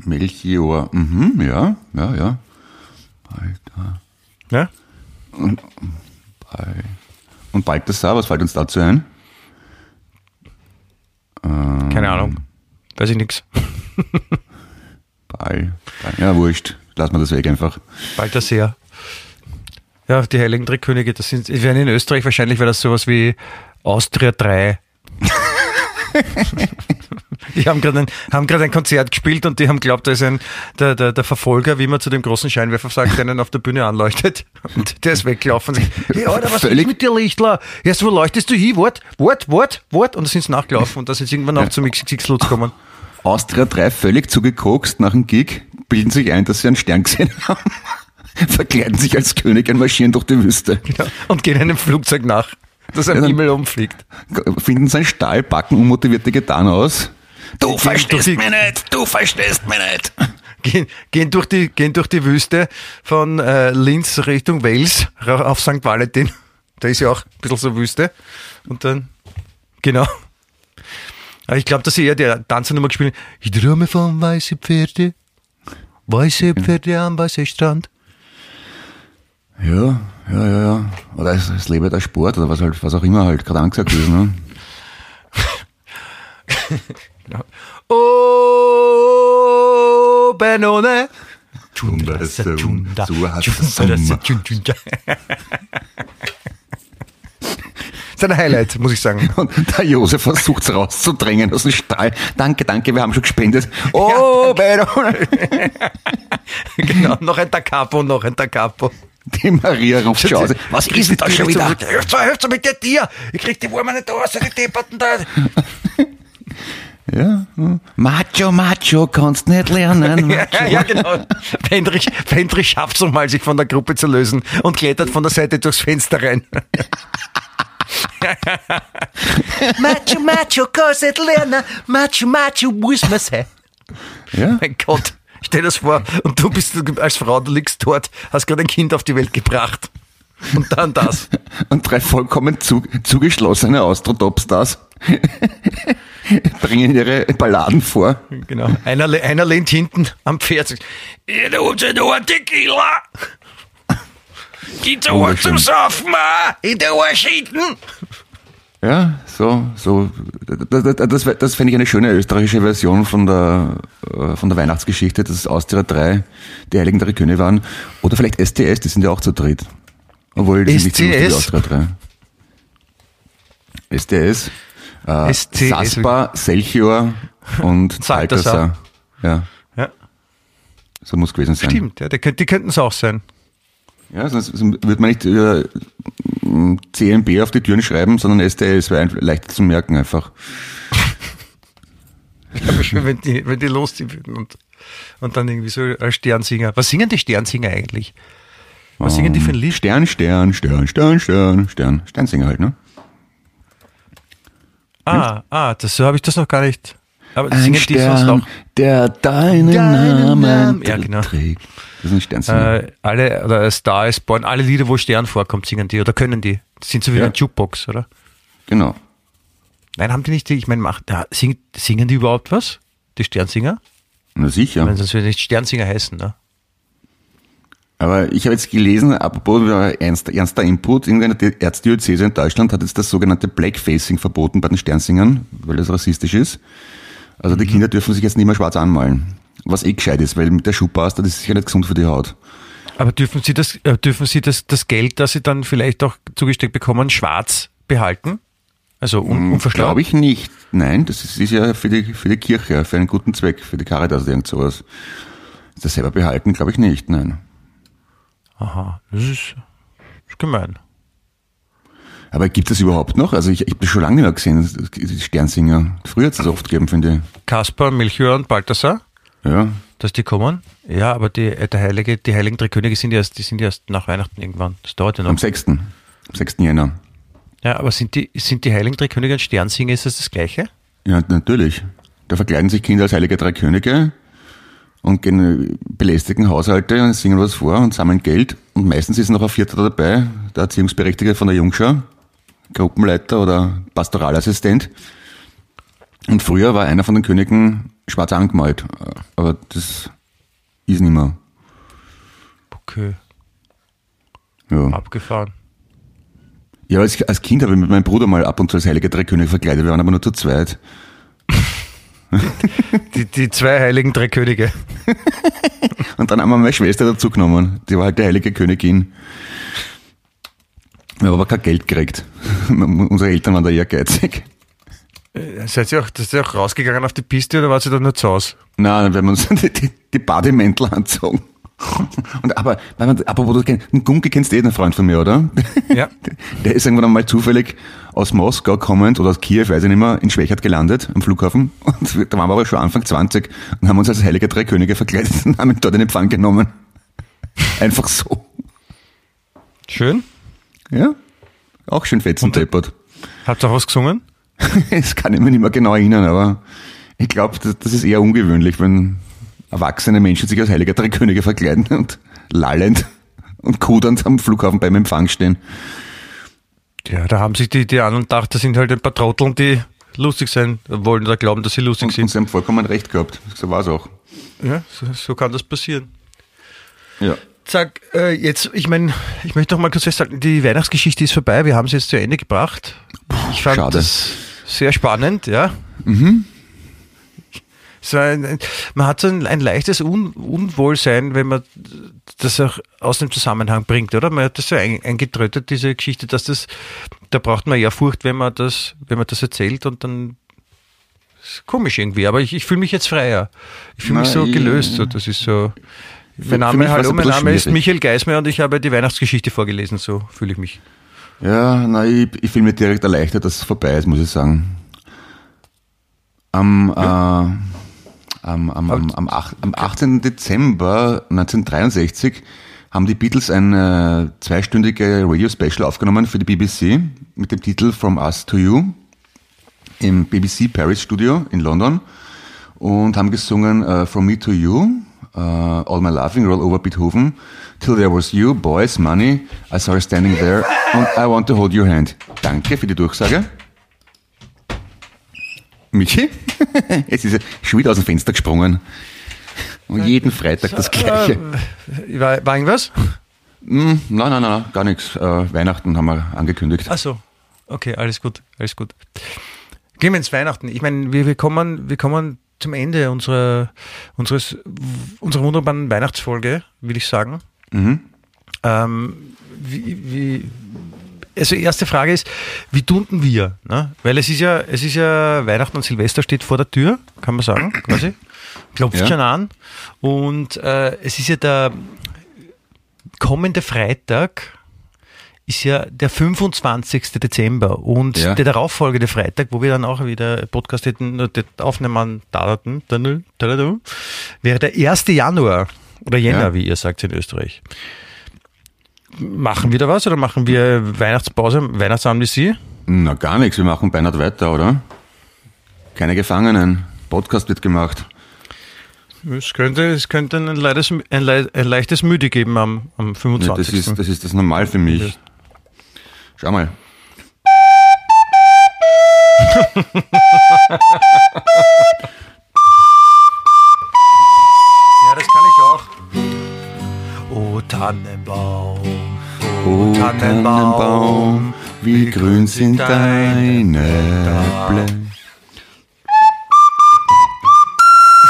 Melchior, mhm, ja, ja, ja. Alter. Ja? Bal- Und Balthasar, was fällt uns dazu ein? Keine Ahnung. Weiß ich nix. Ball. Ja, wurscht. Lass mal das weg einfach. Balthasar. Ja, die Heiligen Drei Könige, das sind, ich meine, in Österreich wahrscheinlich wäre das sowas wie Austria 3. die haben gerade ein, haben ein Konzert gespielt und die haben glaubt, da ist ein, der, der, der Verfolger, wie man zu dem großen Scheinwerfer sagt, der einen auf der Bühne anleuchtet. Und der ist weggelaufen und sagt, hey, Alter, was Völlig- ist mit dir, Lichtler? Erst wo leuchtest du hin? Wart, wart, wart, wart. Und da sind sie nachgelaufen und da sind sie irgendwann auch zum XXX Lutz gekommen. Austria 3 völlig zugekokst nach dem Gig, bilden sich ein, dass sie einen Stern gesehen haben, verkleiden sich als König und marschieren durch die Wüste. Ja, und gehen einem Flugzeug nach, das am Ja, Himmel umfliegt. Finden seinen Stahl, packen unmotivierte Getan aus. Du durch verstehst die- mich nicht, du verstehst mich nicht. gehen, gehen, durch die, gehen durch die Wüste von äh, Linz Richtung Wales auf St. Valentin. Da ist ja auch ein bisschen so Wüste. Und dann, genau. Ich glaube, dass sie eher die Tanznummer gespielt haben. Ich träume von weiße Pferde, weiße Pferde am weißen Strand. Ja, ja, ja, ja. Oder es, es lebe der Sport oder was halt, was auch immer halt gerade angesagt ist, ne? Oh, Benone. So hat es Tschunda, Sommer. tschunda. ist ein Highlight, muss ich sagen. Und der Josef versucht es rauszudrängen aus dem Stall. Danke, danke, wir haben schon gespendet. Oh, Benno. genau, noch ein Da Capo, noch ein Da Capo. Die Maria ruft schon aus. Was ist denn da schon wieder? Hörst du, hörst du mit der Tier? Ich krieg die Wurmer nicht raus, die Depperten da. Ja. hm. Macho, Macho, kannst nicht lernen. Ja, ja, genau. Fendrich, Fendrich schafft es mal, sich von der Gruppe zu lösen und klettert von der Seite durchs Fenster rein. Macho, Macho, nicht lernen. Macho, Macho, muss man sein. Ja. Mein Gott, stell dir das vor. Und du bist als Frau, du liegst dort, hast gerade ein Kind auf die Welt gebracht. Und dann das. Und drei vollkommen zu, zugeschlossene Austro-Topstars bringen ihre Balladen vor. Genau. Einer, einer lehnt hinten am Pferd. Tue nur Tequila. Auch Wunderschön. zum Saufen? In der Arschitten. Ja, so, so. Das, das, das, das fände ich eine schöne österreichische Version von der, äh, von der Weihnachtsgeschichte, dass Austria 3 die Heiligen Drei Könige waren. Oder vielleicht STS, die sind ja auch zu dritt. Obwohl, die sind nicht so lustig wie STS? Austria 3. STS, äh, STS. Saspa, Selchior und Balthasar. Balthasar. Ja, Ja, so muss gewesen sein. stimmt. Ja, die, die könnten es auch sein. Ja, sonst würde man nicht äh, CMB auf die Türen schreiben, sondern STS wäre ein- leichter zu merken einfach. Aber schön, wenn die, wenn die losziehen würden und, und dann irgendwie so als Sternsinger. Was singen die Sternsinger eigentlich? Was singen die für ein Lied? Stern, Stern, Stern, Stern, Stern, Stern. Sternsinger halt, ne? Ah, ah, das, so habe ich das noch gar nicht. Aber singen die sonst auch? der deinen, Deinen Namen, Namen- Ja, genau. trägt. Das ist ein Sternsinger. Äh, alle, oder Star is Born, alle Lieder, wo Stern vorkommt, singen die oder können die? Das sind so wie Ja. ein Jukebox, oder? genau. Nein, haben die nicht, die- ich meine, ja, sing, singen die überhaupt was? Die Sternsinger? Na sicher. Wenn sonst würde nicht Sternsinger heißen, ne? Aber ich habe jetzt gelesen, apropos ernster, ernster Input, irgendeine Di- Erzdiözese in Deutschland hat jetzt das sogenannte Blackfacing verboten bei den Sternsingern, weil das rassistisch ist. Also Mhm. die Kinder dürfen sich jetzt nicht mehr schwarz anmalen. Was eh gescheit ist, weil mit der Schuhpasta, das ist sicher nicht gesund für die Haut. Aber dürfen sie das, äh, dürfen sie das, das Geld, das sie dann vielleicht auch zugesteckt bekommen, schwarz behalten? Also un, unversteuert? Glaube ich nicht. Nein, das ist, ist ja für die, für die Kirche, für einen guten Zweck, für die Caritas oder irgend sowas. Das selber behalten, glaube ich nicht, nein. Aha, das ist, ist gemein. Aber gibt es überhaupt noch? Also ich, ich habe das schon lange nicht mehr gesehen, die Sternsinger. Früher hat es das oft gegeben, finde Kaspar, Melchior und Balthasar, ich. Ja. dass die kommen. Ja, aber die, äh, der Heilige, die Heiligen Drei Könige sind erst, die sind erst nach Weihnachten irgendwann. Das dauert ja noch. Am 6. Am 6. Jänner. Ja, aber sind die, sind die Heiligen Drei Könige und Sternsinger, ist das das Gleiche? Ja, natürlich. Da verkleiden sich Kinder als heilige drei Könige und gehen, äh, belästigen Haushalte und singen was vor und sammeln Geld. Und meistens ist noch ein Vierter dabei, der Erziehungsberechtigte von der Jungschau, Gruppenleiter oder Pastoralassistent. Und früher war einer von den Königen schwarz angemalt. Aber das ist nicht mehr. Okay, Ja, abgefahren. ja als, als Kind habe ich mit meinem Bruder mal ab und zu als heilige drei Könige verkleidet. Wir waren aber nur zu zweit. Die, die zwei Heiligen Drei Könige. Und dann haben wir meine Schwester dazu genommen. Die war halt die heilige Königin. Wir haben aber kein Geld gekriegt. Unsere Eltern waren da eher geizig. Seid ihr auch, seid ihr auch rausgegangen auf die Piste oder wart ihr da nur zu Hause? Nein, wir haben uns die, die, die Bademäntel angezogen. Und aber, man, aber wo du kennst, den Gunki kennst du eh, den Freund von mir, oder? Ja. Der ist irgendwann einmal zufällig aus Moskau kommend oder aus Kiew, weiß ich nicht mehr, in Schwächert gelandet am Flughafen. Und da waren wir aber schon Anfang 20 und haben uns als Heilige Drei Könige verkleidet und haben ihn dort in den Empfang genommen. Einfach so. Schön. Ja? Auch schön fetzen deppert. Habt ihr auch was gesungen? Das kann ich mir nicht mehr genau erinnern, aber ich glaube, das, das ist eher ungewöhnlich, wenn erwachsene Menschen sich als Heiliger Drei Könige verkleiden und lallend und kudernd am Flughafen beim Empfang stehen. Ja, da haben sich die, die anderen gedacht, das sind halt ein paar Trotteln, die lustig sein wollen oder glauben, dass sie lustig Und, und sind. sie haben vollkommen recht gehabt. So war es auch. Ja, so, so kann das passieren. Ja. Sag, äh, jetzt, ich meine, ich möchte noch mal kurz festhalten, die Weihnachtsgeschichte ist vorbei, wir haben sie jetzt zu Ende gebracht. Ich fand schade. das sehr spannend, ja. So ein, man hat so ein, ein leichtes Un, Unwohlsein, wenn man das auch aus dem Zusammenhang bringt, oder? Man hat das so ein, eingetrötet, diese Geschichte, dass das, da braucht man ja Furcht, wenn man das, wenn man das erzählt und dann ist komisch irgendwie, aber ich, ich fühle mich jetzt freier. Ich fühle mich so gelöst. So. Das ist so. Mein Name, hallo, ein mein Name ist. Michael Geismeier und ich habe die Weihnachtsgeschichte vorgelesen, so fühle ich mich. Ja, na, ich, ich fühle mich direkt erleichtert, dass es vorbei ist, muss ich sagen. Am, äh, am, am, am, am, ach- am 18. Dezember 1963 haben die Beatles ein äh, zweistündige Radio-Special aufgenommen für die BBC mit dem Titel From Us to You im BBC Paris Studio in London und haben gesungen äh, From Me to You, äh, All My Loving, Roll Over Beethoven, Till There Was You, Boys, Money, I Saw Her Standing There und I Want to Hold Your Hand. Danke für die Durchsage. Michi? Jetzt ist er schon wieder aus dem Fenster gesprungen. Und jeden Freitag das Gleiche. Äh, war, war irgendwas? Hm, nein, nein, nein, gar nichts. Äh, Weihnachten haben wir angekündigt. Ach so. Okay, alles gut, alles gut. Gehen wir ins Weihnachten. Ich meine, wir, wir, kommen, wir kommen zum Ende unserer, unseres, unserer wunderbaren Weihnachtsfolge, will ich sagen. Ähm, wie, wie, also erste Frage ist, wie tun denn wir? Ne? Weil es ist ja, es ist ja Weihnachten und Silvester steht vor der Tür, kann man sagen, quasi. Klopft Ja. schon an. Und äh, es ist ja der kommende Freitag ist ja der 25. Dezember und Ja. der darauffolgende Freitag, wo wir dann auch wieder Podcast hätten, äh, aufnehmen daten, wäre der 1. Januar oder Jänner, Ja. wie ihr sagt in Österreich. Machen wir da was oder machen wir Weihnachtspause, Weihnachtsabend wie Sie? Na, gar nichts. Wir machen beinahe weiter, oder? Keine Gefangenen. Podcast wird gemacht. Es könnte, es könnte ein, leides, ein, le- ein leichtes Müde geben am, am Ja, 25. das, ist, das ist das normal für mich. Schau mal. ja, das kann ich auch. O Tannenbaum, O Tannenbaum, wie grün sind deine Blätter.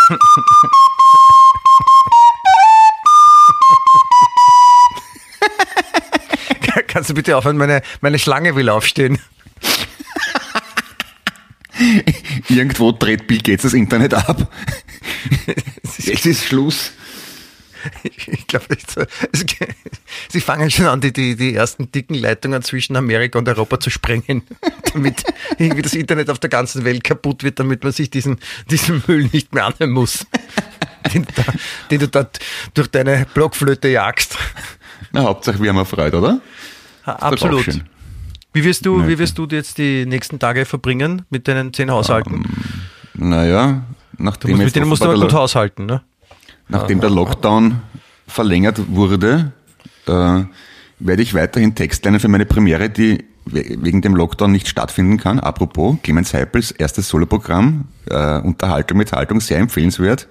Kannst du bitte aufhören, meine, meine Schlange will aufstehen. Irgendwo dreht Bill Gates das Internet ab. Es ist Schluss. Ich glaube, sie fangen schon an, die, die, die ersten dicken Leitungen zwischen Amerika und Europa zu sprengen, damit irgendwie das Internet auf der ganzen Welt kaputt wird, damit man sich diesen, diesen Müll nicht mehr anhören muss, den, du da- den du dort durch deine Blockflöte jagst. Na, Hauptsache wir haben Freude, oder? Absolut. Wie wirst du, wie wirst du jetzt die nächsten Tage verbringen mit deinen zehn Haushalten? Naja, Du nachdem, musst, mit denen musst du aber der gut haushalten, ne? nachdem der Lockdown verlängert wurde, äh, werde ich weiterhin Textlernen für meine Premiere, die we- wegen dem Lockdown nicht stattfinden kann. Apropos, Clemens Heipels erstes Soloprogramm, äh, Unterhaltung mit Haltung, sehr empfehlenswert.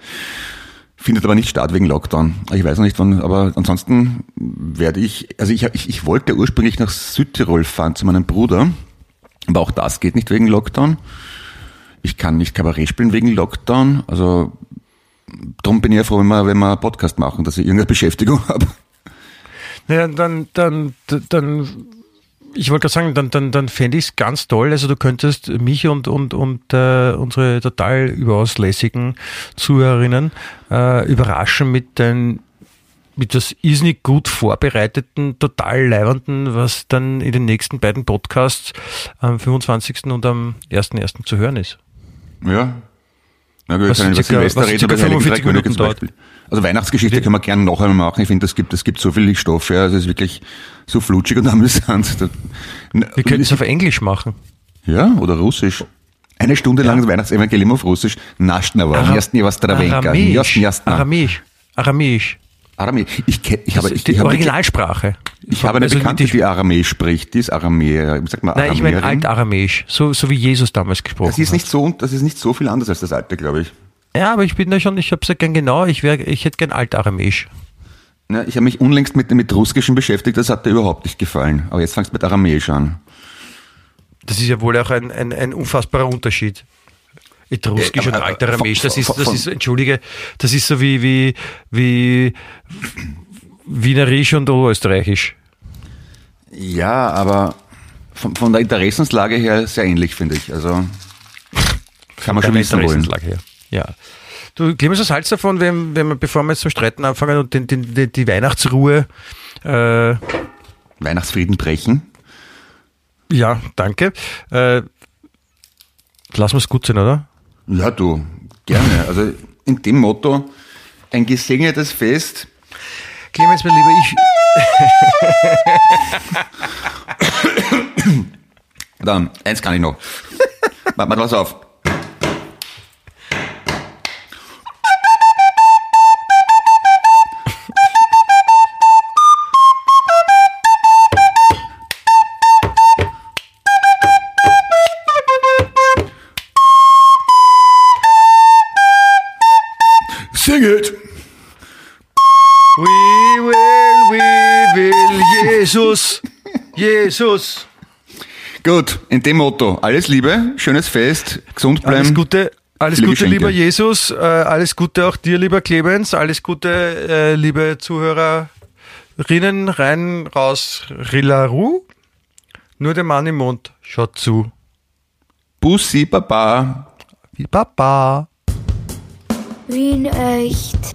Findet aber nicht statt wegen Lockdown. Ich weiß noch nicht wann, aber ansonsten werde ich, also ich, ich, ich wollte ursprünglich nach Südtirol fahren zu meinem Bruder, aber auch das geht nicht wegen Lockdown. Ich kann nicht Kabarett spielen wegen Lockdown, also Darum bin ich ja froh, wenn wir, wenn wir einen Podcast machen, dass ich irgendeine Beschäftigung habe. Ja, dann, dann, dann, ich wollte gerade sagen, dann, dann, dann fände ich es ganz toll. Also du könntest mich und, und, und äh, unsere total überaus lässigen Zuhörerinnen äh, überraschen mit deinen mit das irrsinnig gut vorbereiteten, total leibenden, was dann in den nächsten beiden Podcasts am 25. und am 1.1. zu hören ist. Ja. Na gut, wir Was können über Silvester reden oder Heiligen 45 Drei Könige Minuten zum Beispiel. Also Weihnachtsgeschichte können wir gerne noch einmal machen. Ich finde, es gibt, es gibt so viel Stoff, ja. Also es ist wirklich so flutschig und amüsant. Wir könnten es auf Englisch machen. Ja, oder Russisch. Eine Stunde lang das Weihnachtsevangelium auf Russisch. Vastravenka, Aramäisch. Aramäisch. Aramäisch. Aramäisch. Ich, kenn- ich habe, ich, die ich habe, Originalsprache. ich habe eine Also Bekannte, die- die Aramäisch spricht. Die ist Aramäer, wie sagt man, Nein, ich meine. Altaramäisch, so, so wie Jesus damals gesprochen Das ist hat. nicht so, das ist nicht so viel anders als das alte, glaube ich. Ja, aber ich bin da schon, ich hab's ja gern genau, ich, wär, ich hätte gern Altaramäisch. Ja, ich habe mich unlängst mit, mit Russischen beschäftigt, das hat dir überhaupt nicht gefallen. Aber jetzt fangst du mit Aramäisch an. Das ist ja wohl auch ein, ein, ein unfassbarer Unterschied. Etruskisch und alter Mensch, das ist, das ist, entschuldige, das ist so wie, wie, wie Wienerisch und Oberösterreichisch. Ja, aber von, von der Interessenslage her sehr ähnlich, finde ich. Also kann man schon wissen wollen. Her. Ja. Du, Clemens, was hältst davon, wenn, wenn wir, bevor wir jetzt zum Streiten anfangen und den, den, die, die Weihnachtsruhe, äh, Weihnachtsfrieden brechen. ja, danke, äh, lassen wir es gut sein, oder? Ja, du, gerne. Also in dem Motto, ein gesegnetes Fest. Clemens, mein Lieber, ich, Dann, eins kann ich noch. Warte mal, pass auf. Jesus, Jesus. Gut, in dem Motto, alles Liebe, schönes Fest, gesund bleiben. Alles Gute, alles Gute, Geschenke. lieber Jesus. Äh, alles Gute auch dir, lieber Clemens. Alles Gute, äh, liebe Zuhörerinnen. Rein, raus, Rillaru. Nur der Mann im Mond schaut zu. Bussi, Baba. Wie Papa. Wien echt.